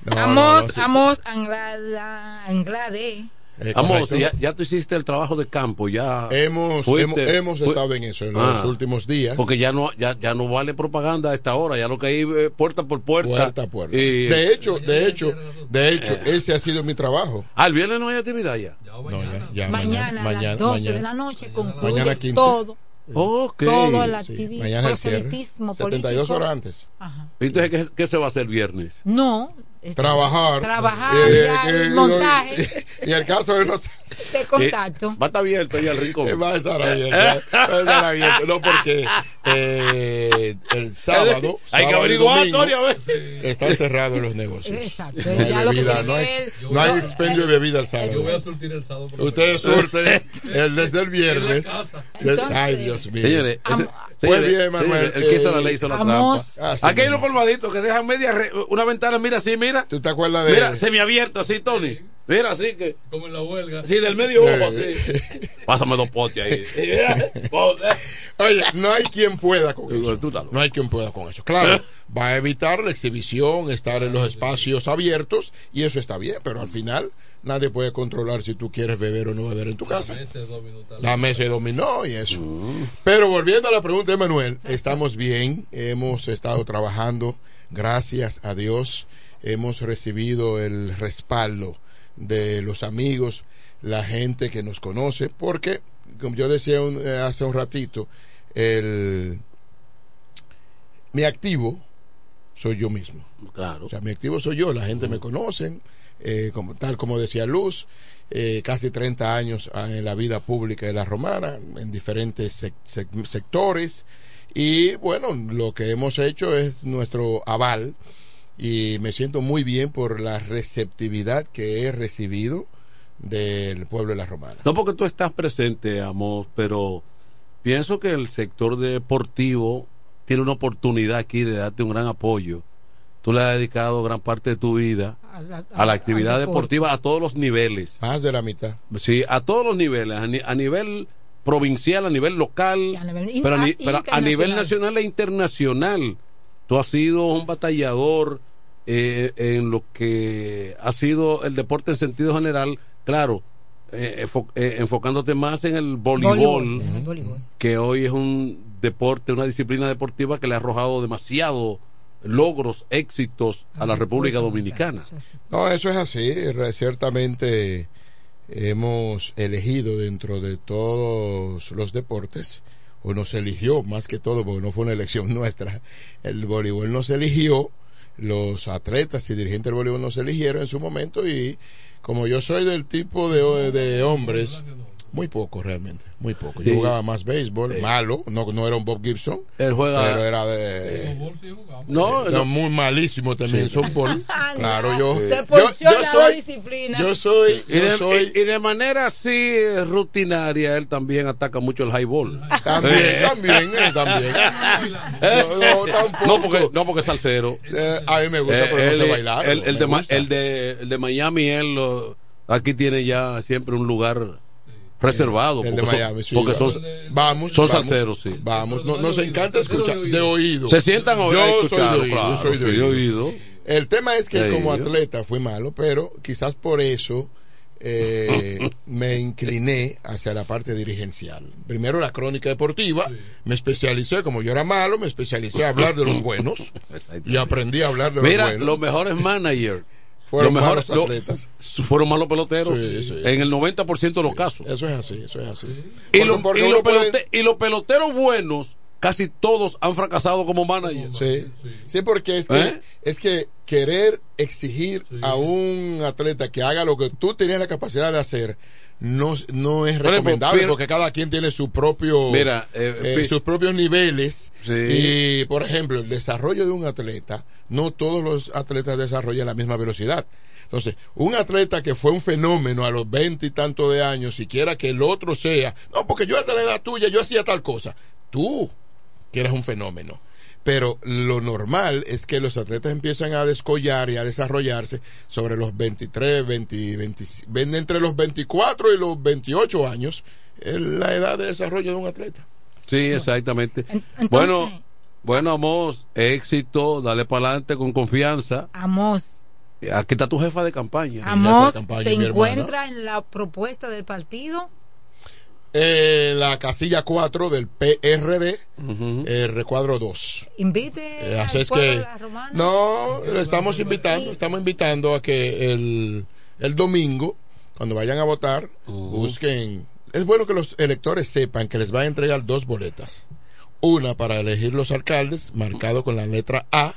No, no, no, Amos, sí, sí. Amos Anglada, Anglade. Eh, Vamos, correcto. ya, ya tú hiciste el trabajo de campo, ya. Hemos, fuiste- hemos, hemos fu- estado en eso en Ah. los últimos días. Porque ya no, ya, ya no vale propaganda a esta hora, ya lo que hay es puerta por puerta. puerta a puerta. Y- De hecho, de hecho, de hecho, ese ha sido mi trabajo. Ah, el viernes no hay actividad ya. No, ya, ya, Mañana, a las 12 de la noche concluye Mañana 15. todo. Ok. Todo el Sí, activismo, mañana el proselitismo 72 político. horas antes. Ajá. Entonces, ¿qué, qué se va a hacer viernes? No. Es- Trabajar. Trabajar, Eh, ya, eh, el montaje Y el caso de los. de contacto. Eh, va a estar abierto ahí al rincón. Va a estar abierto. Va a estar abierto. No, porque eh, el sábado. Hay que sábado averiguar, ver. Están cerrados los negocios. Exacto. No hay Ya bebida, no hay, no expendio de bebida el Yo voy a sábado. surtir el Ustedes surten el, desde el viernes. Entonces, ay, Dios mío. Señores, ese- Pues señores, bien, Manuel, el que hizo la ley hizo la Amos- trampa. Ah, sí, Aquí hay unos colmaditos que dejan media re- una ventana, mira así, mira. ¿Tú te acuerdas de.? Mira, semiabierto así, Tony. Mira así que. Como en la huelga. Sí, del medio ojo así. Pásame dos potes ahí. Oye, no hay quien pueda con eso. No hay quien pueda con eso. Claro, va a evitar la exhibición, estar en los espacios abiertos, y eso está bien, pero al final nadie puede controlar si tú quieres beber o no beber en tu casa. Ese dominó tal. La mesa dominó y eso. Mm. Pero volviendo a la pregunta de Manuel, estamos bien, hemos estado trabajando, gracias a Dios, hemos recibido el respaldo de los amigos, la gente que nos conoce, porque, como yo decía un- eh, hace un ratito, el, mi activo soy yo mismo. Claro. O sea, mi activo soy yo, la gente me conoce, eh, como, tal como decía Luz, eh, casi 30 años ah, en la vida pública de la romana, en diferentes sec- sec- sectores, y bueno, lo que hemos hecho es nuestro aval, y me siento muy bien por la receptividad que he recibido del pueblo de la romana. No porque tú estás presente, amor, pero pienso que el sector deportivo tiene una oportunidad aquí de darte un gran apoyo tú le has dedicado gran parte de tu vida A la, a la actividad deportiva a todos los niveles. Más de la mitad. Sí, a todos los niveles, a, ni- a nivel provincial, a nivel local, a nivel pero, a, ni- pero a nivel nacional e internacional. Tú has sido un batallador eh, en lo que ha sido el deporte en sentido general, claro, eh, enfo- eh, enfocándote más en el voleibol, que hoy es un deporte, una disciplina deportiva que le ha arrojado demasiado logros, éxitos a la República Dominicana. No, eso es así. Ciertamente hemos elegido dentro de todos los deportes, o nos eligió más que todo, porque no fue una elección nuestra. El voleibol nos eligió, los atletas y dirigentes del voleibol nos eligieron en su momento y como yo soy del tipo de, de hombres, muy poco realmente, muy poco. Sí. Yo jugaba más béisbol, malo, no, no era un Bob Gibson, Él juega- pero era de... No, Era no. muy malísimo también Sí. softball. Ah, claro, yo, Se yo, yo soy, dos disciplinas. yo soy, Y yo de, soy, y- y de manera así eh, rutinaria, él también ataca mucho el highball. también, Eh. también, eh, también. Eh. No, no, tampoco. No, porque, no, porque es salsero. Eh, a mí me gusta, Eh, pero no él- sé bailar. el, el de, gusta. el, de, el de Miami, él lo- aquí tiene ya siempre un lugar reservado. El de porque son- Miami, sí, porque vamos. son, Vamos, son salseros, sí. Vamos, no- nos encanta escuchar de oído. Se sientan a oír- a Yo soy escucharlo, de oído, claro, yo soy de sí, de oído. El tema es que De como atleta fui malo, pero quizás por eso eh, me incliné hacia la parte dirigencial. Primero la crónica deportiva, me especialicé, como yo era malo, me especialicé a hablar de los buenos y aprendí a hablar de Mira, los buenos. los mejores managers. Fueron los mejores malos lo- atletas. fueron malos peloteros Sí, sí. en el 90% de los casos. Eso es así, eso es así. Y, Porque- los- porque y los puede- pelote- y los peloteros buenos, casi todos han fracasado como managers. Sí, sí, porque es que, ¿Eh? es que querer exigir a un atleta que haga lo que tú tenías la capacidad de hacer no, no es recomendable porque cada quien tiene su propio Mira, eh, eh, sus propios niveles Sí. y por ejemplo el desarrollo de un atleta no todos los atletas desarrollan la misma velocidad entonces, un atleta que fue un fenómeno a los veinte y tanto de años, siquiera que el otro sea, no, porque yo hasta la edad tuya, yo hacía tal cosa. Tú, que eres un fenómeno. Pero lo normal es que los atletas empiezan a descollar y a desarrollarse sobre los 23, 20, 20 ven entre los 24 y los 28 años, es la edad de desarrollo de un atleta. Sí, exactamente. entonces- bueno, bueno, Amos, éxito, dale para adelante con confianza. Amos, Aquí está tu jefa de campaña. Amos campaña, se mi hermana. encuentra en la propuesta del partido. Eh, la casilla 4 del PRD, eh, recuadro 2. Invite Eh, así es que no le estamos invitando estamos invitando a que el, el domingo cuando vayan a votar busquen. Es bueno que los electores sepan que les va a entregar dos boletas una para elegir los alcaldes marcado con la letra A.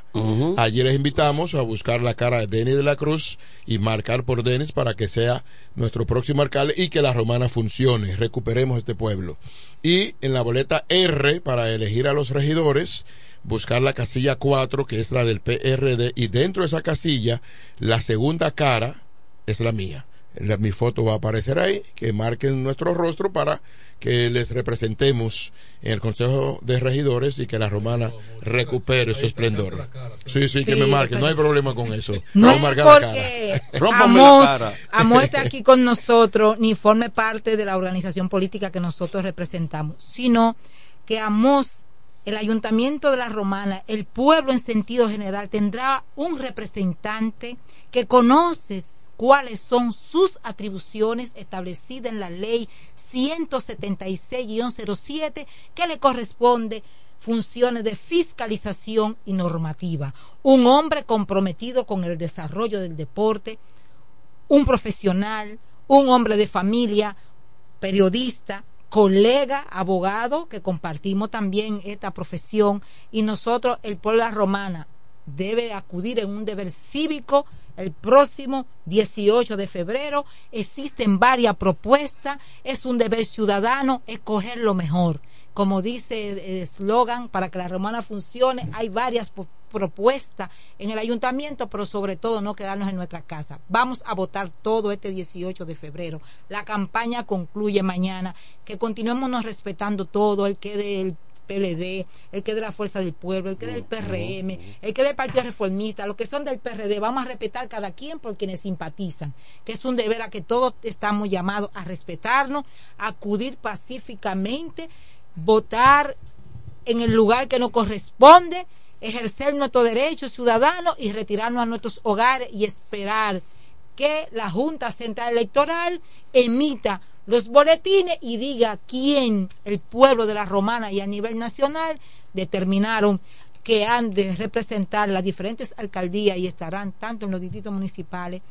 Allí les invitamos a buscar la cara de Denis de la Cruz y marcar por Denis para que sea nuestro próximo alcalde y que la romana funcione. Recuperemos este pueblo. Y en la boleta R para elegir a los regidores buscar la casilla 4, que es la del PRD, y dentro de esa casilla, la segunda cara es la mía. La- mi foto va a aparecer ahí, que marquen nuestro rostro para que les representemos en el Consejo de Regidores y que la romana recupere su esplendor. Sí, sí, que Sí, me marquen, no hay problema con eso. No es marcar la porque la Amos, cara. Amos está aquí con nosotros, ni forme parte de la organización política que nosotros representamos, sino que Amos, el ayuntamiento de la Romana, el pueblo en sentido general, tendrá un representante que conoce cuáles son sus atribuciones establecidas en la ley 176-07 que le corresponde funciones de fiscalización y normativa. Un hombre comprometido con el desarrollo del deporte, un profesional, un hombre de familia, periodista, colega, abogado, que compartimos también esta profesión y nosotros, el pueblo romana, debe acudir en un deber cívico el próximo 18 de febrero. Existen varias propuestas, es un deber ciudadano escoger lo mejor. Como dice el eslogan, para que la romana funcione, hay varias propuestas en el ayuntamiento, pero sobre todo no quedarnos en nuestra casa. Vamos a votar todo este 18 de febrero. La campaña concluye mañana. Que continuemos respetando todo, el que del PLD, el que es de la Fuerza del Pueblo, el que es del PRM, el que es del Partido Reformista, los que son del PRD, vamos a respetar cada quien por quienes simpatizan, que es un deber a que todos estamos llamados a respetarnos, a acudir pacíficamente, votar en el lugar que nos corresponde, ejercer nuestro derecho ciudadano y retirarnos a nuestros hogares y esperar que la Junta Central Electoral emita los boletines y diga quién el pueblo de la Romana y a nivel nacional determinaron que han de representar las diferentes alcaldías y estarán tanto en los distritos municipales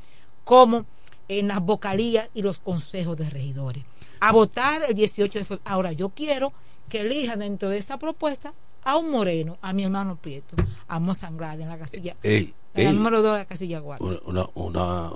como en las vocalías y los consejos de regidores. A votar el 18 de febrero. Ahora yo quiero que elija dentro de esa propuesta a un moreno, a mi hermano Prieto, a Mozangrade en la casilla, Ey, en ey, número 2 de la casilla 4. una, una,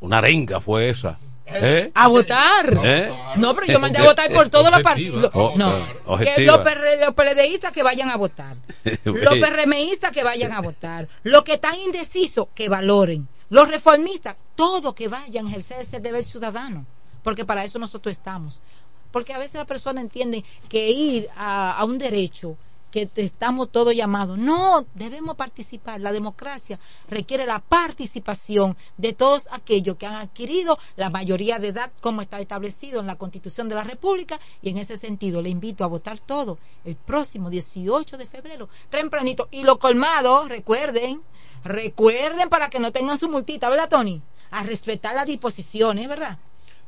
una arenga fue esa. ¿Eh? A votar. ¿Eh? No, pero yo mandé a votar por todos los partidos. Oh, No, eh, que objetiva. los, PR los PLDistas que vayan a votar. Los PRMistas que vayan a votar. Los que están indecisos que valoren. Los reformistas, todos que vayan a ejercer ese deber ciudadano. Porque para eso nosotros estamos. Porque a veces la persona entiende que ir a, a un derecho que estamos todos llamados. No, debemos participar. La democracia requiere la participación de todos aquellos que han adquirido la mayoría de edad como está establecido en la Constitución de la República y en ese sentido le invito a votar todo el próximo 18 de febrero, tempranito. Y lo colmado, recuerden, recuerden para que no tengan su multita, ¿verdad, Tony? A respetar las disposiciones, ¿verdad?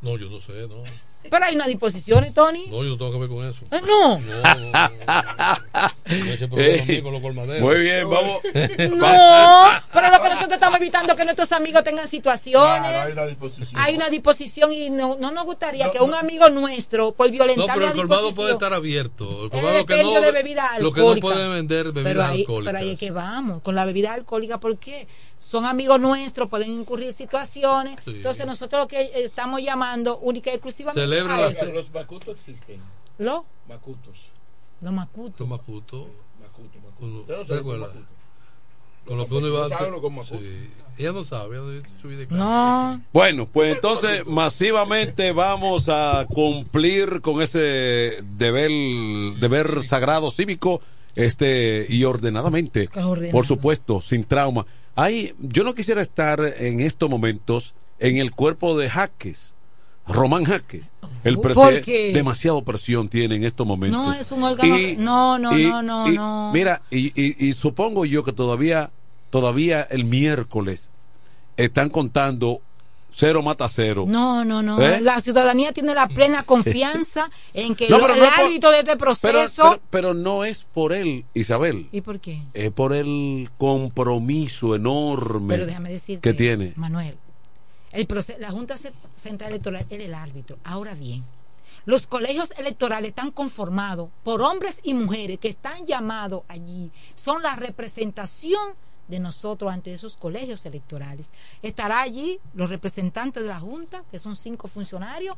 No, yo no sé, no. Pero hay unas disposiciones, Tony. No, yo no tengo que ver con eso. Eh, No. No, los colmaderos. Muy bien, vamos. No, pero lo que nosotros estamos evitando es que nuestros amigos tengan situaciones. Claro, hay una disposición. Hay una disposición y no, no nos gustaría que un amigo nuestro, por No, violentar pero la el colmado disposición, puede estar abierto. El el colmado que expendio no, de bebida lo que no puede vender bebidas pero ahí, alcohólicas. Pero ahí es que vamos, con la bebida alcohólica, ¿por qué? Son amigos nuestros, pueden incurrir situaciones. Sí. Entonces nosotros lo que estamos llamando única y exclusivamente Celebra a la eso. ce- Los macutos existen. ¿Lo? Macutos. Los macutos. Los macutos. Macuto, macuto. Con lo- que uno iba macuto. Sí. Ella no sabe. ella vida. No. Bueno, pues entonces masivamente vamos a cumplir con ese deber, deber sagrado cívico, este y ordenadamente, Ordenado. por supuesto, sin trauma. Hay, yo no quisiera estar en estos momentos en el cuerpo de Jaques, Román Jaques. El ¿Por presidente demasiado presión tiene en estos momentos. No, es un órgano. no, no, y- no, no, y no. Mira, y, y- y supongo yo que todavía, todavía el miércoles están contando cero mata cero. No, no, no. ¿Eh? La ciudadanía tiene la plena confianza en que No, el no por- de este Pero, proceso. pero, pero no es por él, Isabel. ¿Y por qué? Es por el compromiso enorme Pero déjame decirte, que tiene. Manuel, el proce- la Junta Ce- Central Electoral era el árbitro. Ahora bien, los colegios electorales están conformados por hombres y mujeres que están llamados allí. Son la representación de nosotros ante esos colegios electorales. Estará allí los representantes de la Junta, que son cinco funcionarios.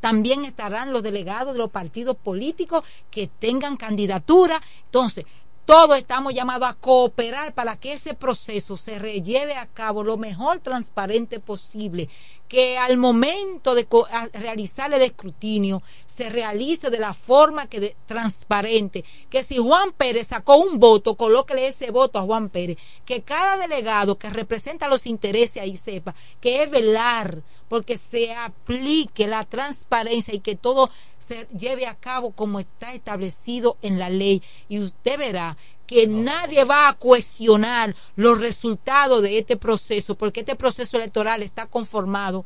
También estarán los delegados de los partidos políticos que tengan candidatura. Entonces, todos estamos llamados a cooperar para que ese proceso se lleve a cabo lo mejor transparente posible, que al momento de realizar el escrutinio se realice de la forma que de- transparente, que si Juan Pérez sacó un voto, colóquele ese voto a Juan Pérez, que cada delegado que representa los intereses ahí sepa que es velar porque se aplique la transparencia y que todo se lleve a cabo como está establecido en la ley. Y usted verá que nadie va a cuestionar los resultados de este proceso porque este proceso electoral está conformado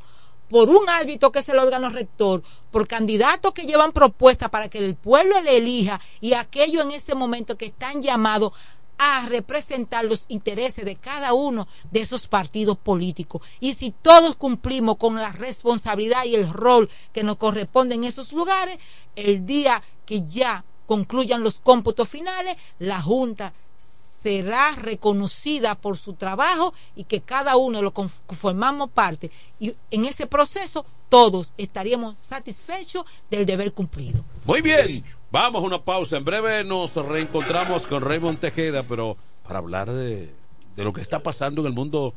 por un árbitro que es el órgano rector, por candidatos que llevan propuestas para que el pueblo le elija y aquellos en ese momento que están llamados a representar los intereses de cada uno de esos partidos políticos. Y si todos cumplimos con la responsabilidad y el rol que nos corresponde en esos lugares, el día que ya concluyan los cómputos finales, la Junta será reconocida por su trabajo y que cada uno lo conf- formamos parte y en ese proceso todos estaríamos satisfechos del deber cumplido. Muy bien, vamos a una pausa. En breve nos reencontramos con Raymond Tejeda, pero para hablar de, de lo que está pasando en el mundo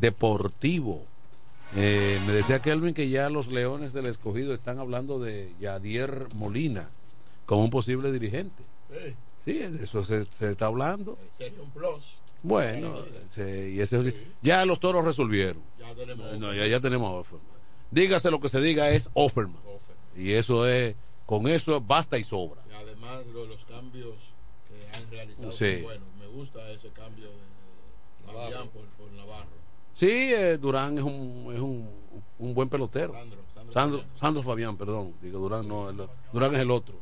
deportivo. Eh, me decía Kelvin que ya los Leones del Escogido están hablando de Yadier Molina como un posible dirigente. Sí, de eso se, se está hablando. Sería un plus. Bueno, se- y ese- ya los toros resolvieron. Ya tenemos. No, ya, ya tenemos a Offerman. Dígase lo que se diga es Offerman. Y eso es, con eso basta y sobra. Y además lo- los cambios que han realizado Sí. son buenos. Me gusta ese cambio de Fabián por, por Navarro. Sí, eh, Durán es un, es un, un buen pelotero. Sandro, Sandro, Fabián, perdón. Digo, Durán no, el- Durán es el otro.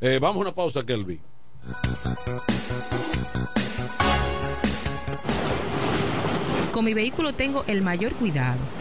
Eh, vamos a una pausa, Kelvin. Con mi vehículo tengo el mayor cuidado.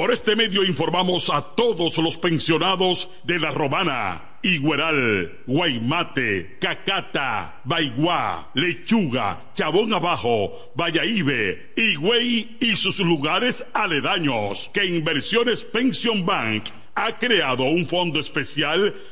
Por este medio informamos a todos los pensionados de La Romana, Igueral, Guaymate, Cacata, Baigua, Lechuga, Chabón Abajo, Vallaíbe, Higüey y sus lugares aledaños que Inversiones Pension Bank ha creado un fondo especial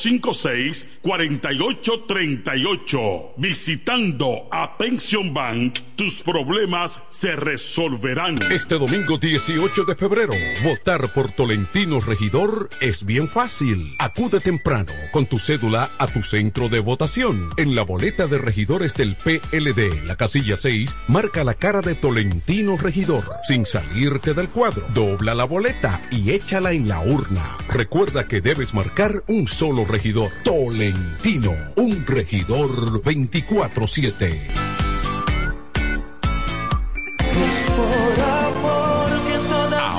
809-556-4838. Visitando a Pension Bank, tus problemas se resolverán. Este domingo 18 de febrero, votar por Tolentino Regidor es bien fácil. Acude temprano con tu cédula a tu centro de votación. En la boleta de regidores del PLD, la casilla 6, marca la cara de Tolentino Regidor, sin salirte del cuadro. Dobla la boleta y échala en la urna. Recuerda que debes marcar un solo regidor. Tolentino, un regidor 24-7.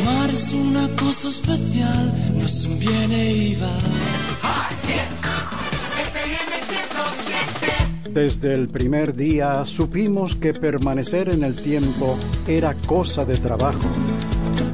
Amar es una cosa especial, no es un viene y va. Desde el primer día supimos que permanecer en el tiempo era cosa de trabajo.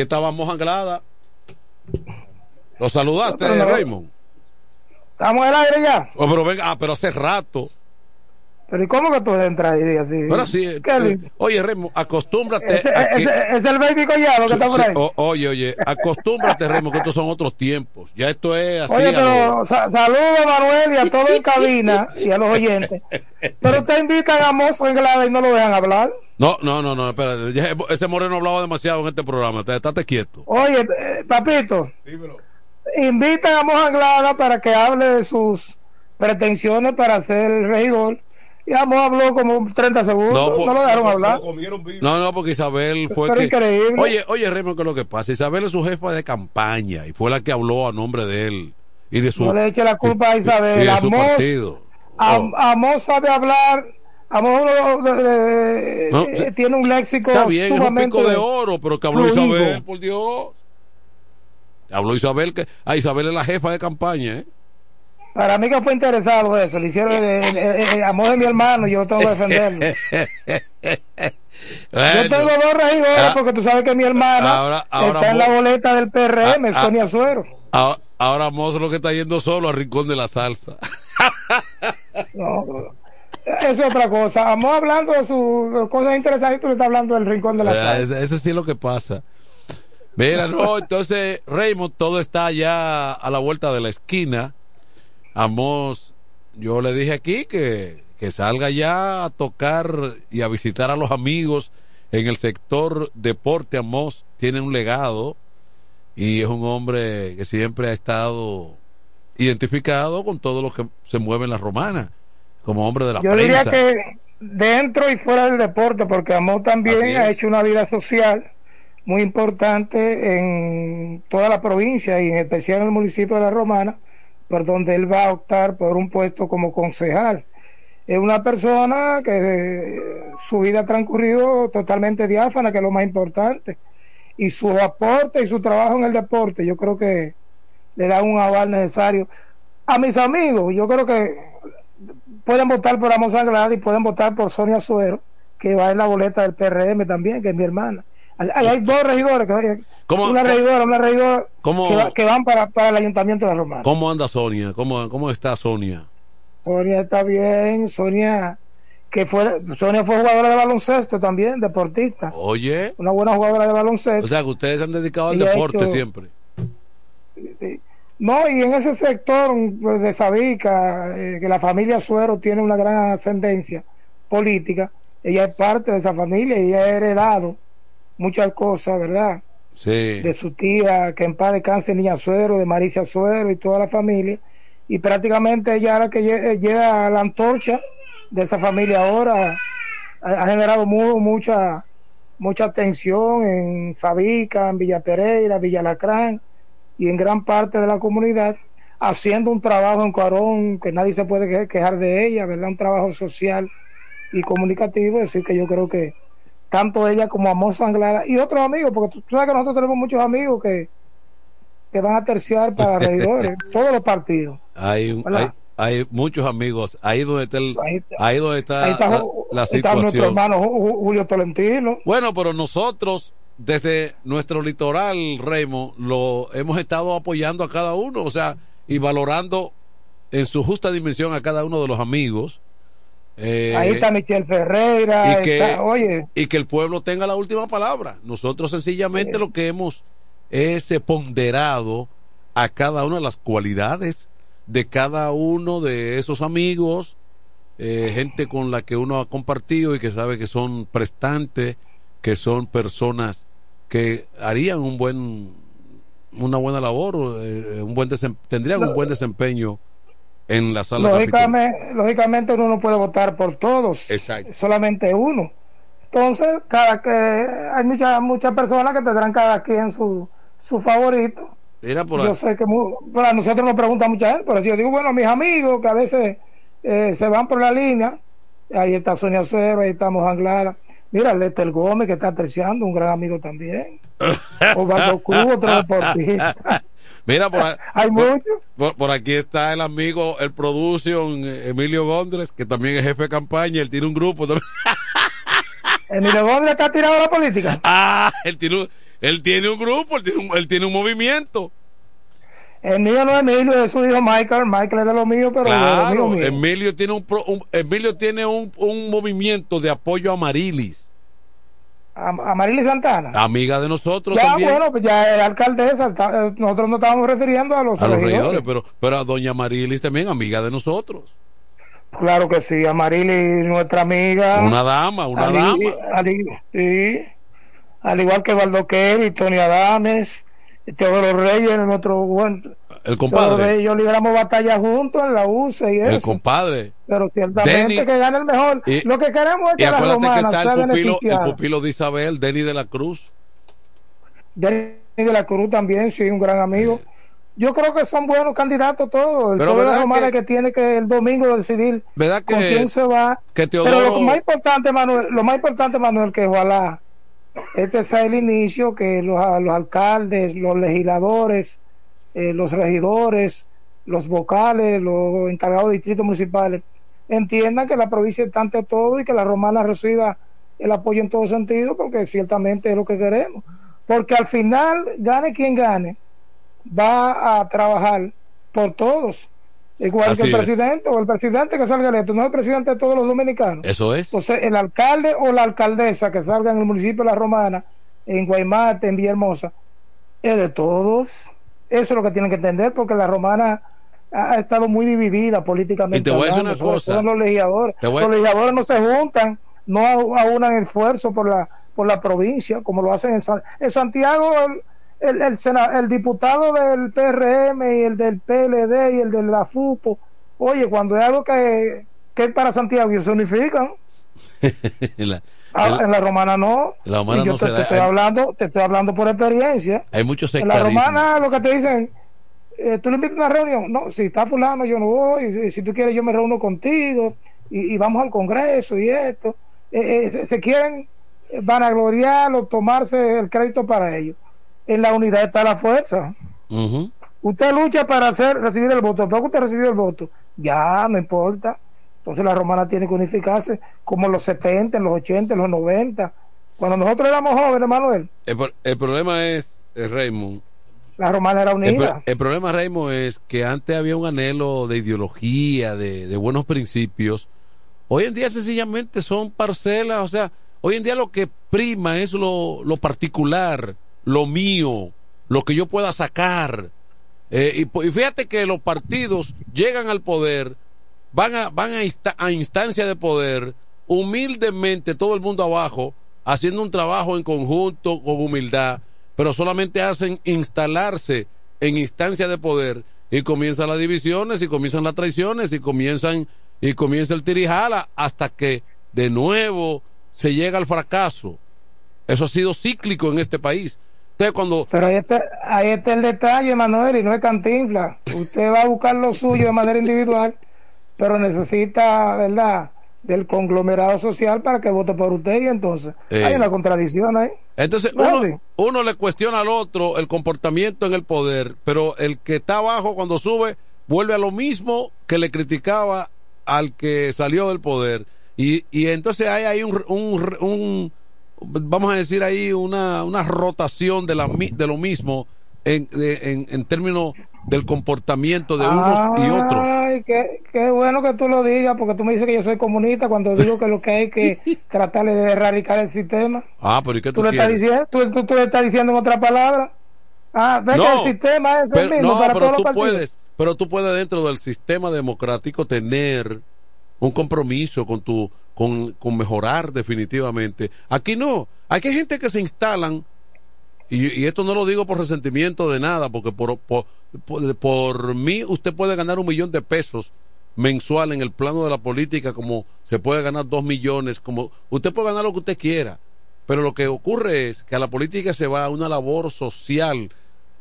Aquí estábamos Anglada. ¿Lo saludaste, no. Raymond? ¿Estamos en el aire ya? Oh, pero venga, ah, pero hace rato. ¿Pero y cómo que tú entras ahí así? Sí. ¿Qué eh, li- oye, Raymond, acostúmbrate. ese, a que- ese- es el baby collado que está por Sí, ahí. o- oye, oye, acostúmbrate, Raymond, que estos son otros tiempos. Ya esto es así. Oye, pero sa- saludo a Manuel y a todos en cabina y a los oyentes. Pero usted invitan a Mozo Englada y no lo dejan hablar. No, no, no, no, espera. ya Ese moreno hablaba demasiado en este programa. Te- Estate quieto. Oye, eh, papito, invitan a Mozo Anglada para que hable de sus pretensiones para ser regidor. Y Amos habló como 30 segundos, no, por- lo dejaron hablar. No, no, porque Isabel fue Pero que. increíble. Oye, oye, Raymond, ¿qué es lo que pasa? Isabel es su jefa de campaña y fue la que habló a nombre de él y de su. No le eche la culpa a y Isabel. de su Amos, partido. Amos sabe hablar. Amos eh, No, eh, tiene un léxico Está bien, es un pico de oro, pero que habló fluido. Isabel, por Dios. Habló Isabel, que. Ah, Isabel es la jefa de campaña, ¿eh? Para mí que fue interesado eso. Le hicieron eh, Amos de mi hermano y yo tengo que defenderlo. Bueno. Yo tengo dos regidores Ah. porque tú sabes que mi hermana Ahora- ahora está en la boleta del PRM, Ah, ah. Sonia Suero. Ahora, ahora Mozo lo que está yendo solo al rincón de la salsa. No, es otra cosa. Vamos hablando de sus cosas interesantes y tú le estás hablando del rincón de la Eh, salsa. Eso, eso sí es lo que pasa. Mira, no, entonces, Raymond, todo está ya a la vuelta de la esquina. Amos, yo le dije aquí que, que salga ya a tocar y a visitar a los amigos en el sector deporte. Amos tiene un legado y es un hombre que siempre ha estado identificado con todo lo que se mueve en la romana, como hombre de la Yo diría que dentro y fuera del deporte, porque Amor también ha hecho una vida social muy importante en toda la provincia y en especial en el municipio de La Romana, por donde él va a optar por un puesto como concejal. Es una persona que eh, su vida ha transcurrido totalmente diáfana, que es lo más importante. Y su aporte y su trabajo en el deporte, yo creo que le da un aval necesario. A mis amigos, yo creo que pueden votar por Amos Anglada y pueden votar por Sonia Suero, que va en la boleta del PRM también, que es mi hermana. Hay, dos regidores, que, una regidora, una regidora que, van para, para, el ayuntamiento de la Romana. ¿Cómo anda Sonia? ¿Cómo, cómo está Sonia? Sonia está bien, Sonia que fue Sonia fue jugadora de baloncesto también, deportista. Oye. Una buena jugadora de baloncesto. O sea, que ustedes se han dedicado al deporte siempre. No, y en ese sector pues, de Sabica, eh, que la familia Suero tiene una gran ascendencia política, ella es parte de esa familia y ella ha heredado muchas cosas, ¿verdad? De su tía, que en paz descanse, niña Suero, de Maricia Suero y toda la familia. Y prácticamente ella era que llega la antorcha de esa familia ahora. Ha, generado mucha mucha atención en Sabica, en Villa Pereira, Villa Lacrán y en gran parte de la comunidad, haciendo un trabajo en Cuarón que nadie se puede quejar de ella, ¿verdad? Un trabajo social y comunicativo, es decir, que yo creo que tanto ella como Amos Anglada y otros amigos, porque tú, sabes que nosotros tenemos muchos amigos que, que van a terciar para regidores, todos los partidos. Hay, hay, muchos amigos, ahí donde está, ahí, donde está, la, situación. Está nuestro hermano Julio Tolentino. Bueno, pero nosotros desde nuestro litoral, Remo, lo hemos estado apoyando a cada uno, o sea, y valorando en su justa dimensión a cada uno de los amigos eh, Ahí está Michelle Ferreira. Y que, oye. y que el pueblo tenga la última palabra. Nosotros sencillamente lo que hemos es ponderado a cada una de las cualidades de cada uno de esos amigos, eh, gente con la que uno ha compartido y que sabe que son prestantes, que son personas que harían un buen una buena labor, eh, un buen tendrían un buen desempeño en la sala lógicamente, lógicamente uno no puede votar por todos solamente uno. Entonces cada que hay muchas muchas personas que tendrán cada quien su su favorito. Yo sé que para nosotros nos pregunta mucha gente pero yo digo bueno mis amigos que a veces eh, se van por la línea ahí está Sonia Suero ahí estamos Anglada mira Lester Gómez que está terciando un gran amigo también. Osvaldo Cruz otro deportista Mira, por, Hay por, aquí está el amigo, el production Emilio Gondres, que también es jefe de campaña, él tiene un grupo también. Emilio Gondres está tirado a la política. Ah, él tiene, él tiene un grupo, él tiene un, él tiene un movimiento. El mío no es Emilio, es su hijo Michael. Michael es de lo mío, pero claro, de lo mío, Emilio tiene un, Emilio tiene un, un movimiento de apoyo a Marilis a, Marily Santana. Amiga de nosotros ya, también. bueno, pues ya es alcaldesa. Eh, nosotros nos estábamos refiriendo a los, a los regidores. pero, pero a doña Marilis también, amiga de nosotros. Claro que sí, a Marily, nuestra amiga. Una dama, una dama. sí. Al igual que Valdo y Tony Adames, Teodoro Reyes, nuestro buen el compadre. ellos libramos batalla juntos en la UCE y eso. El compadre. Pero ciertamente que gane el mejor. Lo que queremos es que la romana que está el pupilo, el pupilo de Isabel, Denny de la Cruz. Denny de la Cruz también, sí, un gran amigo. Yo creo que son buenos candidatos todos. El Pero pueblo romana que, tiene que el domingo decidir ¿verdad con quién se va. Pero lo más importante, Manuel, lo más importante, Manuel, que ojalá este sea el inicio, que los, los alcaldes, los legisladores, eh, los regidores, los vocales, los encargados de distritos municipales entiendan que la provincia está ante todo y que la romana reciba el apoyo en todo sentido, porque ciertamente es lo que queremos. Porque al final, gane quien gane, va a trabajar por todos. Igual que el presidente o el presidente que salga electo, no es el presidente de todos los dominicanos. Eso es. Entonces, el alcalde o la alcaldesa que salga en el municipio de La Romana, en Guaymate, en Villahermosa, es de todos. Eso es lo que tienen que entender, porque la romana ha, estado muy dividida políticamente. Y te voy a decir una cosa. Los legisladores. Los legisladores no se juntan, no aunan esfuerzo por la, por la provincia, como lo hacen en, en Santiago. el, el, el diputado del PRM y el del PLD y el de la FUPO, oye, cuando hay algo que, que es para Santiago, ellos se unifican. Ah, en la romana no. La romana yo no te, se te da- estoy hablando, te estoy hablando por experiencia. Hay muchos En la romana lo que te dicen, eh, tú le invitas a una reunión, no, si está fulano yo no voy, si, si tú quieres yo me reúno contigo y, y vamos al congreso y esto. Eh, eh, se, se quieren vanagloriar o tomarse el crédito para ellos. En la unidad está la fuerza. Usted lucha para hacer recibir el voto, después que usted recibió el voto, ya no importa. Entonces la romana tiene que unificarse como en los 70, en los 80, en los 90. Cuando nosotros éramos jóvenes, Manuel, El, pro- el problema es, eh, Raymond, la romana era unida. el problema, Raymond, es que antes había un anhelo de ideología, de, de buenos principios. Hoy en día sencillamente son parcelas, o sea, hoy en día lo que prima es lo, lo particular, lo mío, lo que yo pueda sacar. Eh, y, y fíjate que los partidos llegan al poder, van a, van a, insta- a instancia de poder, humildemente todo el mundo abajo, haciendo un trabajo en conjunto con humildad, pero solamente hacen instalarse en instancia de poder y comienzan las divisiones y comienzan las traiciones y comienzan y comienza el tirijala hasta que de nuevo se llega al fracaso. Eso ha sido cíclico en este país. Entonces cuando Pero ahí está, ahí está el detalle, Manuel, y no es cantinfla. Usted va a buscar lo suyo de manera individual, pero necesita, ¿verdad?, del conglomerado social para que vote por usted y entonces Eh. hay una contradicción ahí. Entonces No es uno, uno le cuestiona al otro el comportamiento en el poder, pero el que está abajo cuando sube vuelve a lo mismo que le criticaba al que salió del poder. Y, y entonces hay ahí un, un, un- vamos a decir ahí una, una rotación de, la, de lo mismo en, de- en, en términos del comportamiento de unos y otros. Ay, qué, qué bueno que tú lo digas, porque tú me dices que yo soy comunista cuando digo que lo que hay que tratar es de erradicar el sistema. Ah, pero ¿y qué tú, Tú le estás quieres? diciendo, tú, tú- tú le estás diciendo en otra palabra. Ah, ve No, que el sistema es el Pero, mismo no, para pero todos tú los puedes, pero tú puedes dentro del sistema democrático tener un compromiso con tu, con, con mejorar definitivamente. Aquí no, aquí hay gente que se instalan y, y esto no lo digo por resentimiento de nada, porque por, por, por, por mí usted puede ganar un millón de pesos mensual en el plano de la política, como se puede ganar dos millones, como usted puede ganar lo que usted quiera, pero lo que ocurre es que a la política se va a una labor social,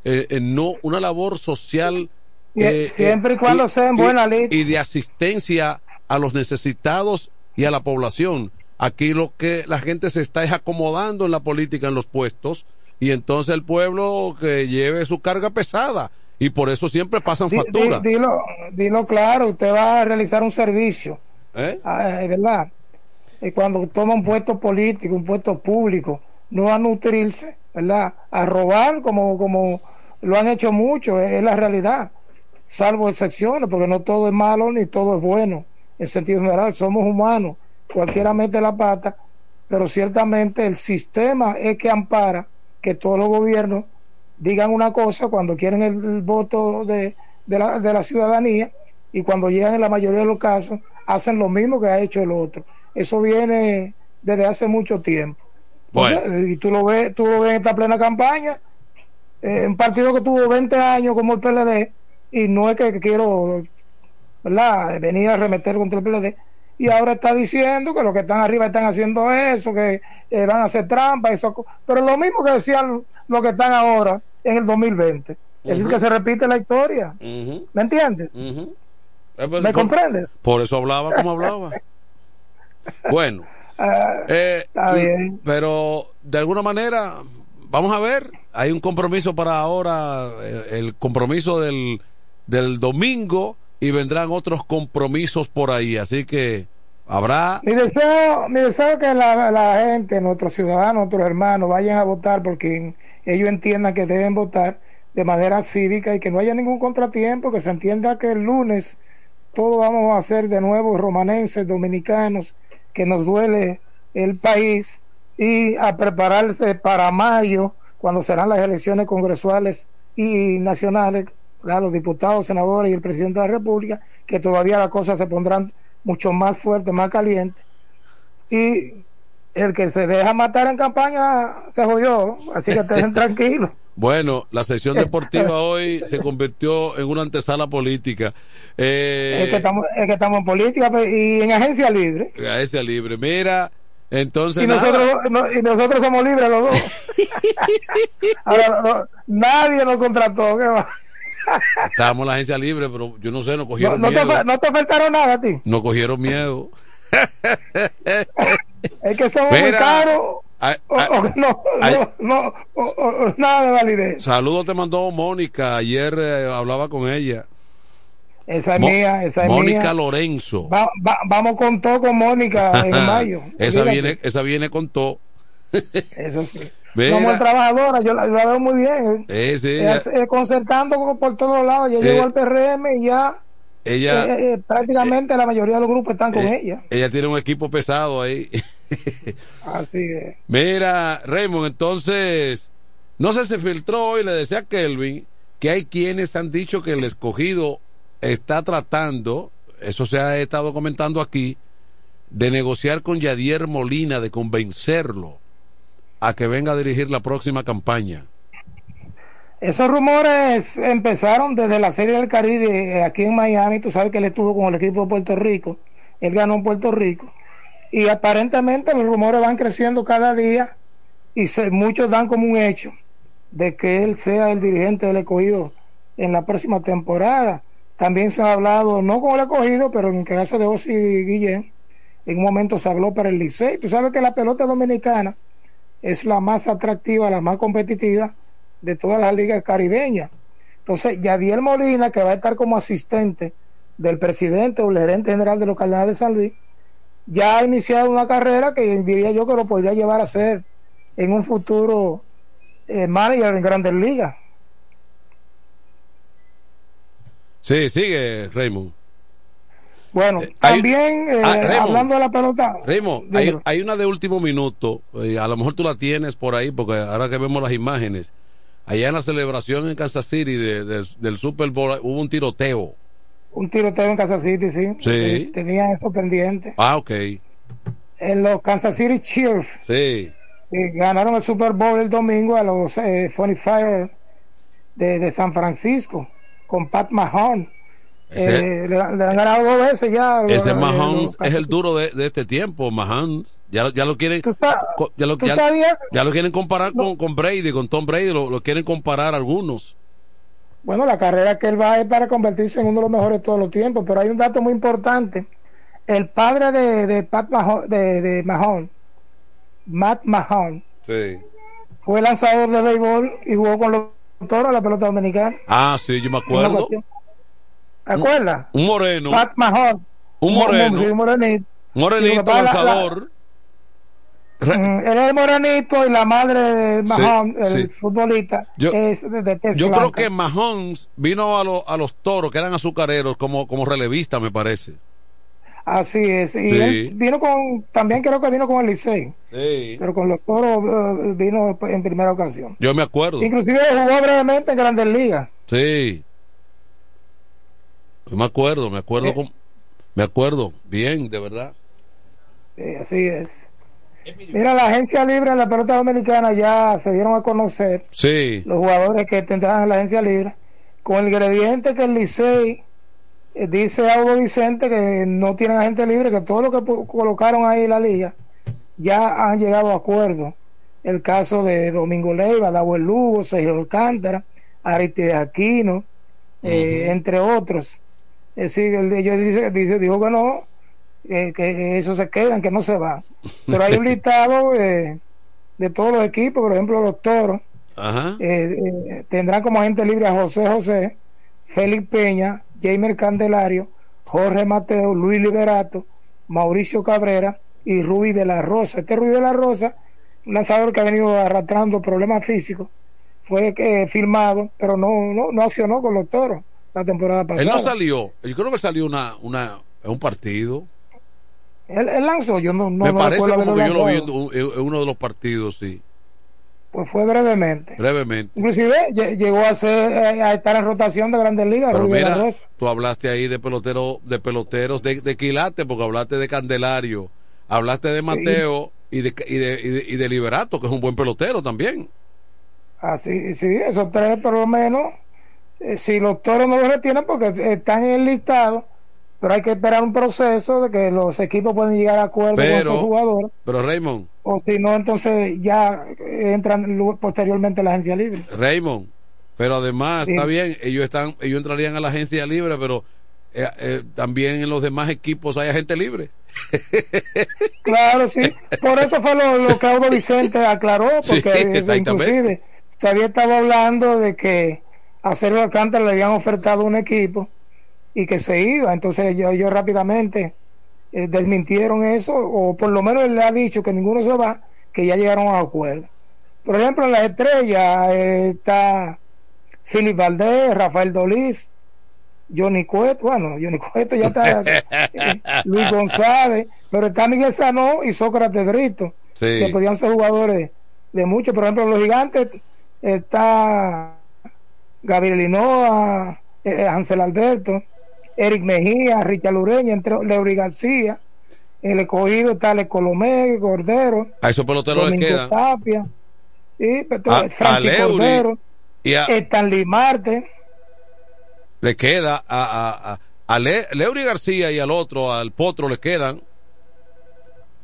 eh, eh, no una labor social eh, siempre y cuando sea en buena ley. y de asistencia a los necesitados y a la población. Aquí lo que la gente se está es acomodando en la política, en los puestos, y entonces el pueblo que lleve su carga pesada, y por eso siempre pasan facturas. dilo, dilo claro, usted va a realizar un servicio, ¿Eh? ah, verdad. Y cuando toma un puesto político, un puesto público, no a nutrirse, ¿verdad? A robar como, como lo han hecho muchos, es, es la realidad. Salvo excepciones, porque no todo es malo ni todo es bueno. En sentido general, somos humanos, cualquiera mete la pata, pero ciertamente el sistema es que ampara que todos los gobiernos digan una cosa cuando quieren el, el voto de, de la, de la ciudadanía y cuando llegan en la mayoría de los casos hacen lo mismo que ha hecho el otro. Eso viene desde hace mucho tiempo. Bueno. O sea, Y tú lo ves, tú lo ves en esta plena campaña, eh, un partido que tuvo 20 años como el PLD, y no es que quiero ¿verdad? venir a remeter contra el PLD, y ahora está diciendo que los que están arriba están haciendo eso, que eh, van a hacer trampa, eso, pero lo mismo que decían los que están ahora en el 2020. Es decir, que se repite la historia. ¿Me entiendes? Eh, pues, ¿Me por- comprendes? Por eso hablaba como hablaba. Bueno, Ah, eh, está bien. pero de alguna manera, vamos a ver, hay un compromiso para ahora, eh, el compromiso del, del domingo, y vendrán otros compromisos por ahí, así que habrá... Mi deseo, mi deseo es que la, la gente, nuestros ciudadanos, nuestros hermanos, vayan a votar porque ellos entiendan que deben votar de manera cívica y que no haya ningún contratiempo, que se entienda que el lunes todos vamos a ser de nuevo romanenses, dominicanos, que nos duele el país y a prepararse para mayo, cuando serán las elecciones congresuales y nacionales, ¿verdad? los diputados, senadores y el presidente de la República, que todavía las cosas se pondrán mucho más fuertes, más calientes. Y el que se deja matar en campaña se jodió, así que estén tranquilos. Bueno, la sesión deportiva hoy se convirtió en una antesala política. Eh, es, que estamos, es que estamos en política y en agencia libre. Agencia libre. Mira, entonces. Y, nosotros, y nosotros somos libres los dos. Ahora, nadie nos contrató. ¿qué va? Estábamos en la agencia libre, pero yo no sé, nos cogieron no, miedo. Te, no te faltaron nada a ti. Nos cogieron miedo. es que somos muy caros. no, no, no, nada de validez. Saludos te mandó Mónica. Ayer eh, hablaba con ella. Esa es mía, esa es Mónica mía. Lorenzo. Va, va, vamos con todo con Mónica en mayo. esa viene, esa viene con todo. Eso sí. Mira. Como trabajadora, yo la, la, veo muy bien. Eh, sí, eh, eh, concertando por todos lados. Ya llegó al PRM y ya. Ella. Eh, prácticamente la mayoría de los grupos están con ella. Ella tiene un equipo pesado ahí. Así es. Mira, Raymond, entonces. No sé, se filtró hoy, le decía a Kelvin que hay quienes han dicho que el escogido está tratando, eso se ha estado comentando aquí, de negociar con Yadier Molina, de convencerlo a que venga a dirigir la próxima campaña. Esos rumores empezaron desde la Serie del Caribe aquí en Miami. Tú sabes que él estuvo con el equipo de Puerto Rico. Él ganó en Puerto Rico. Y aparentemente los rumores van creciendo cada día y se, muchos dan como un hecho de que él sea el dirigente del escogido en la próxima temporada. También se ha hablado, no con el escogido, pero en el caso de Osi Guillén, en un momento se habló para el Licey. Tú sabes que la pelota dominicana es la más atractiva, la más competitiva de todas las ligas caribeñas. Entonces, Yadiel Molina, que va a estar como asistente del presidente o el gerente general de los Cardenales de San Luis, ya ha iniciado una carrera que diría yo que lo podría llevar a ser en un futuro eh, manager en grandes ligas. Sí, sigue, Raymond. Bueno, eh, también eh, ah, hablando de la pelota. Hay, hay, una de último minuto, eh, a lo mejor tú la tienes por ahí, porque ahora que vemos las imágenes, allá en la celebración en Kansas City de, de, del Super Bowl hubo un tiroteo. Un tiroteo en Kansas City, sí. Sí. Tenía eso pendiente. Ah, ok. En los Kansas City Chiefs. Sí. ganaron el Super Bowl el domingo a los eh, Funny Fire de, de San Francisco con Pat Mahomes. Eh, le, le, han ganado dos veces ya. Ese Mahomes es el duro de, de, este tiempo, Mahomes. Ya, ya lo quieren. ya, lo, ya, ya, lo quieren comparar no. con, con, Brady, con Tom Brady, lo, lo, quieren comparar algunos. Bueno, la carrera que él va es para convertirse en uno de los mejores de todos los tiempos, pero hay un dato muy importante. El padre de, de Pat Mahomes, de, de Mahomes, Matt Mahomes, sí. fue lanzador de béisbol y jugó con los toros la pelota dominicana. Ah, sí, yo me acuerdo. ¿Te acuerdas? Un moreno. Pat Mahon. Un moreno. Un, morenito. Morenito lanzador. La, la, él es morenito y la madre de Mahon, sí, el sí. futbolista, yo, es de, de Yo blanca. creo que Mahomes vino a, lo, a los toros, que eran azucareros, como, como relevista, me parece. Así es. Y sí. él vino con, también creo que vino con el Licey. Sí. Pero con los toros uh, vino en primera ocasión. Yo me acuerdo. Inclusive jugó brevemente en Grandes Ligas. Sí. Yo me acuerdo, me acuerdo, eh. con, me acuerdo, bien, de verdad. Sí, así es. Mira, la agencia libre en la pelota dominicana ya se dieron a conocer sí. los jugadores que tendrán en la agencia libre, con el ingrediente que el Licey eh, dice Audo Vicente que no tienen agente libre, que todo lo que colocaron ahí en la liga ya han llegado a acuerdo. El caso de Domingo Leiva, Dabuel Lugo, Sergio Alcántara, Aristide Aquino, uh -huh. eh, entre otros. Es decir, ellos dice, dice, dijo que no, eh, que eso se quedan, que no se va. Pero hay un listado de, de todos los equipos, por ejemplo, los toros. Ajá. Eh, tendrán como agente libre a José José, Félix Peña, Jamer Candelario, Jorge Mateo, Luis Liberato, Mauricio Cabrera y Rubí de la Rosa. Este Rubí de la Rosa, un lanzador que ha venido arrastrando problemas físicos, fue eh, firmado, pero no, no, no accionó con los toros la temporada pasada. Él no salió, yo creo que salió una, una, un partido. Él, él, lanzó, yo no, no Me no parece como que yo lo vi en, en uno de los partidos, sí. Pues fue brevemente. Brevemente. Inclusive llegó a ser a estar en rotación de Grandes Ligas. Pero mira, tú hablaste ahí de pelotero, de peloteros de, de quilate, porque hablaste de Candelario, hablaste de Mateo sí. y, de, y, de, y, de, y de Liberato, que es un buen pelotero también. Así, sí, esos tres por lo menos. Eh, si los toros no los retienen porque están en el listado, pero hay que esperar un proceso de que los equipos pueden llegar a acuerdo con esos jugadores. Pero Raymond. O si no, entonces ya entran posteriormente a la agencia libre. Raymond, pero además, está bien, ellos están ellos entrarían a la agencia libre, pero eh, eh, también en los demás equipos hay gente libre. claro, sí. Por eso fue lo, que Audo Vicente aclaró, porque inclusive se había estado hablando de que a Sergio Alcántara le habían ofertado un equipo y que se iba. Entonces ellos, rápidamente eh, desmintieron eso, o por lo menos él le ha dicho que ninguno se va, que ya llegaron a acuerdo. Por ejemplo, en las estrellas está Philip Valdés, Rafael Dolís, Johnny Cueto, bueno, Johnny Cueto ya está, eh, Luis González, pero está Miguel Sanó y Sócrates Brito, que podían ser jugadores de muchos, por ejemplo, los gigantes está Gabriel Linoa, eh, Ansel Alberto, Eric Mejía, Richard Lureña, entre Leury García, el escogido está Le Colomé, Cordero, a esos peloteros le queda Tapia, y, Francis Cordero, y a, Stanley Marte le queda a, a, a Leury García y al otro, al Potro, le quedan.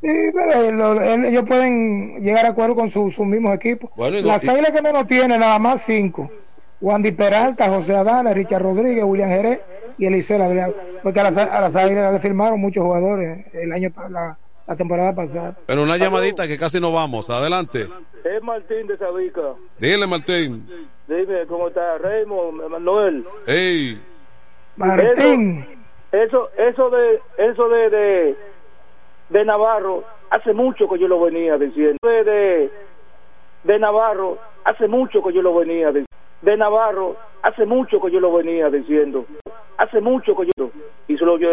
Sí, pero ellos pueden llegar a acuerdo con sus mismos equipos. Las águilas que menos tiene, nada más cinco. Wandy Peralta, José Adana, Richard Rodríguez, William Jerez y Eliseo Porque a las, a las águilas le firmaron muchos jugadores el año la, la temporada pasada. Pero una llamadita que casi no vamos. Adelante. Es Martín de Sabica. Dile, Martín. Dime, ¿cómo está Raymond, Manuel? Hey. Martín. Eso, eso de, eso de, de, de Navarro, hace mucho que yo lo venía diciendo. De, de, de Navarro, hace mucho que yo lo venía. De Navarro, hace mucho que yo lo venía diciendo. Hace mucho que yo, y solo yo,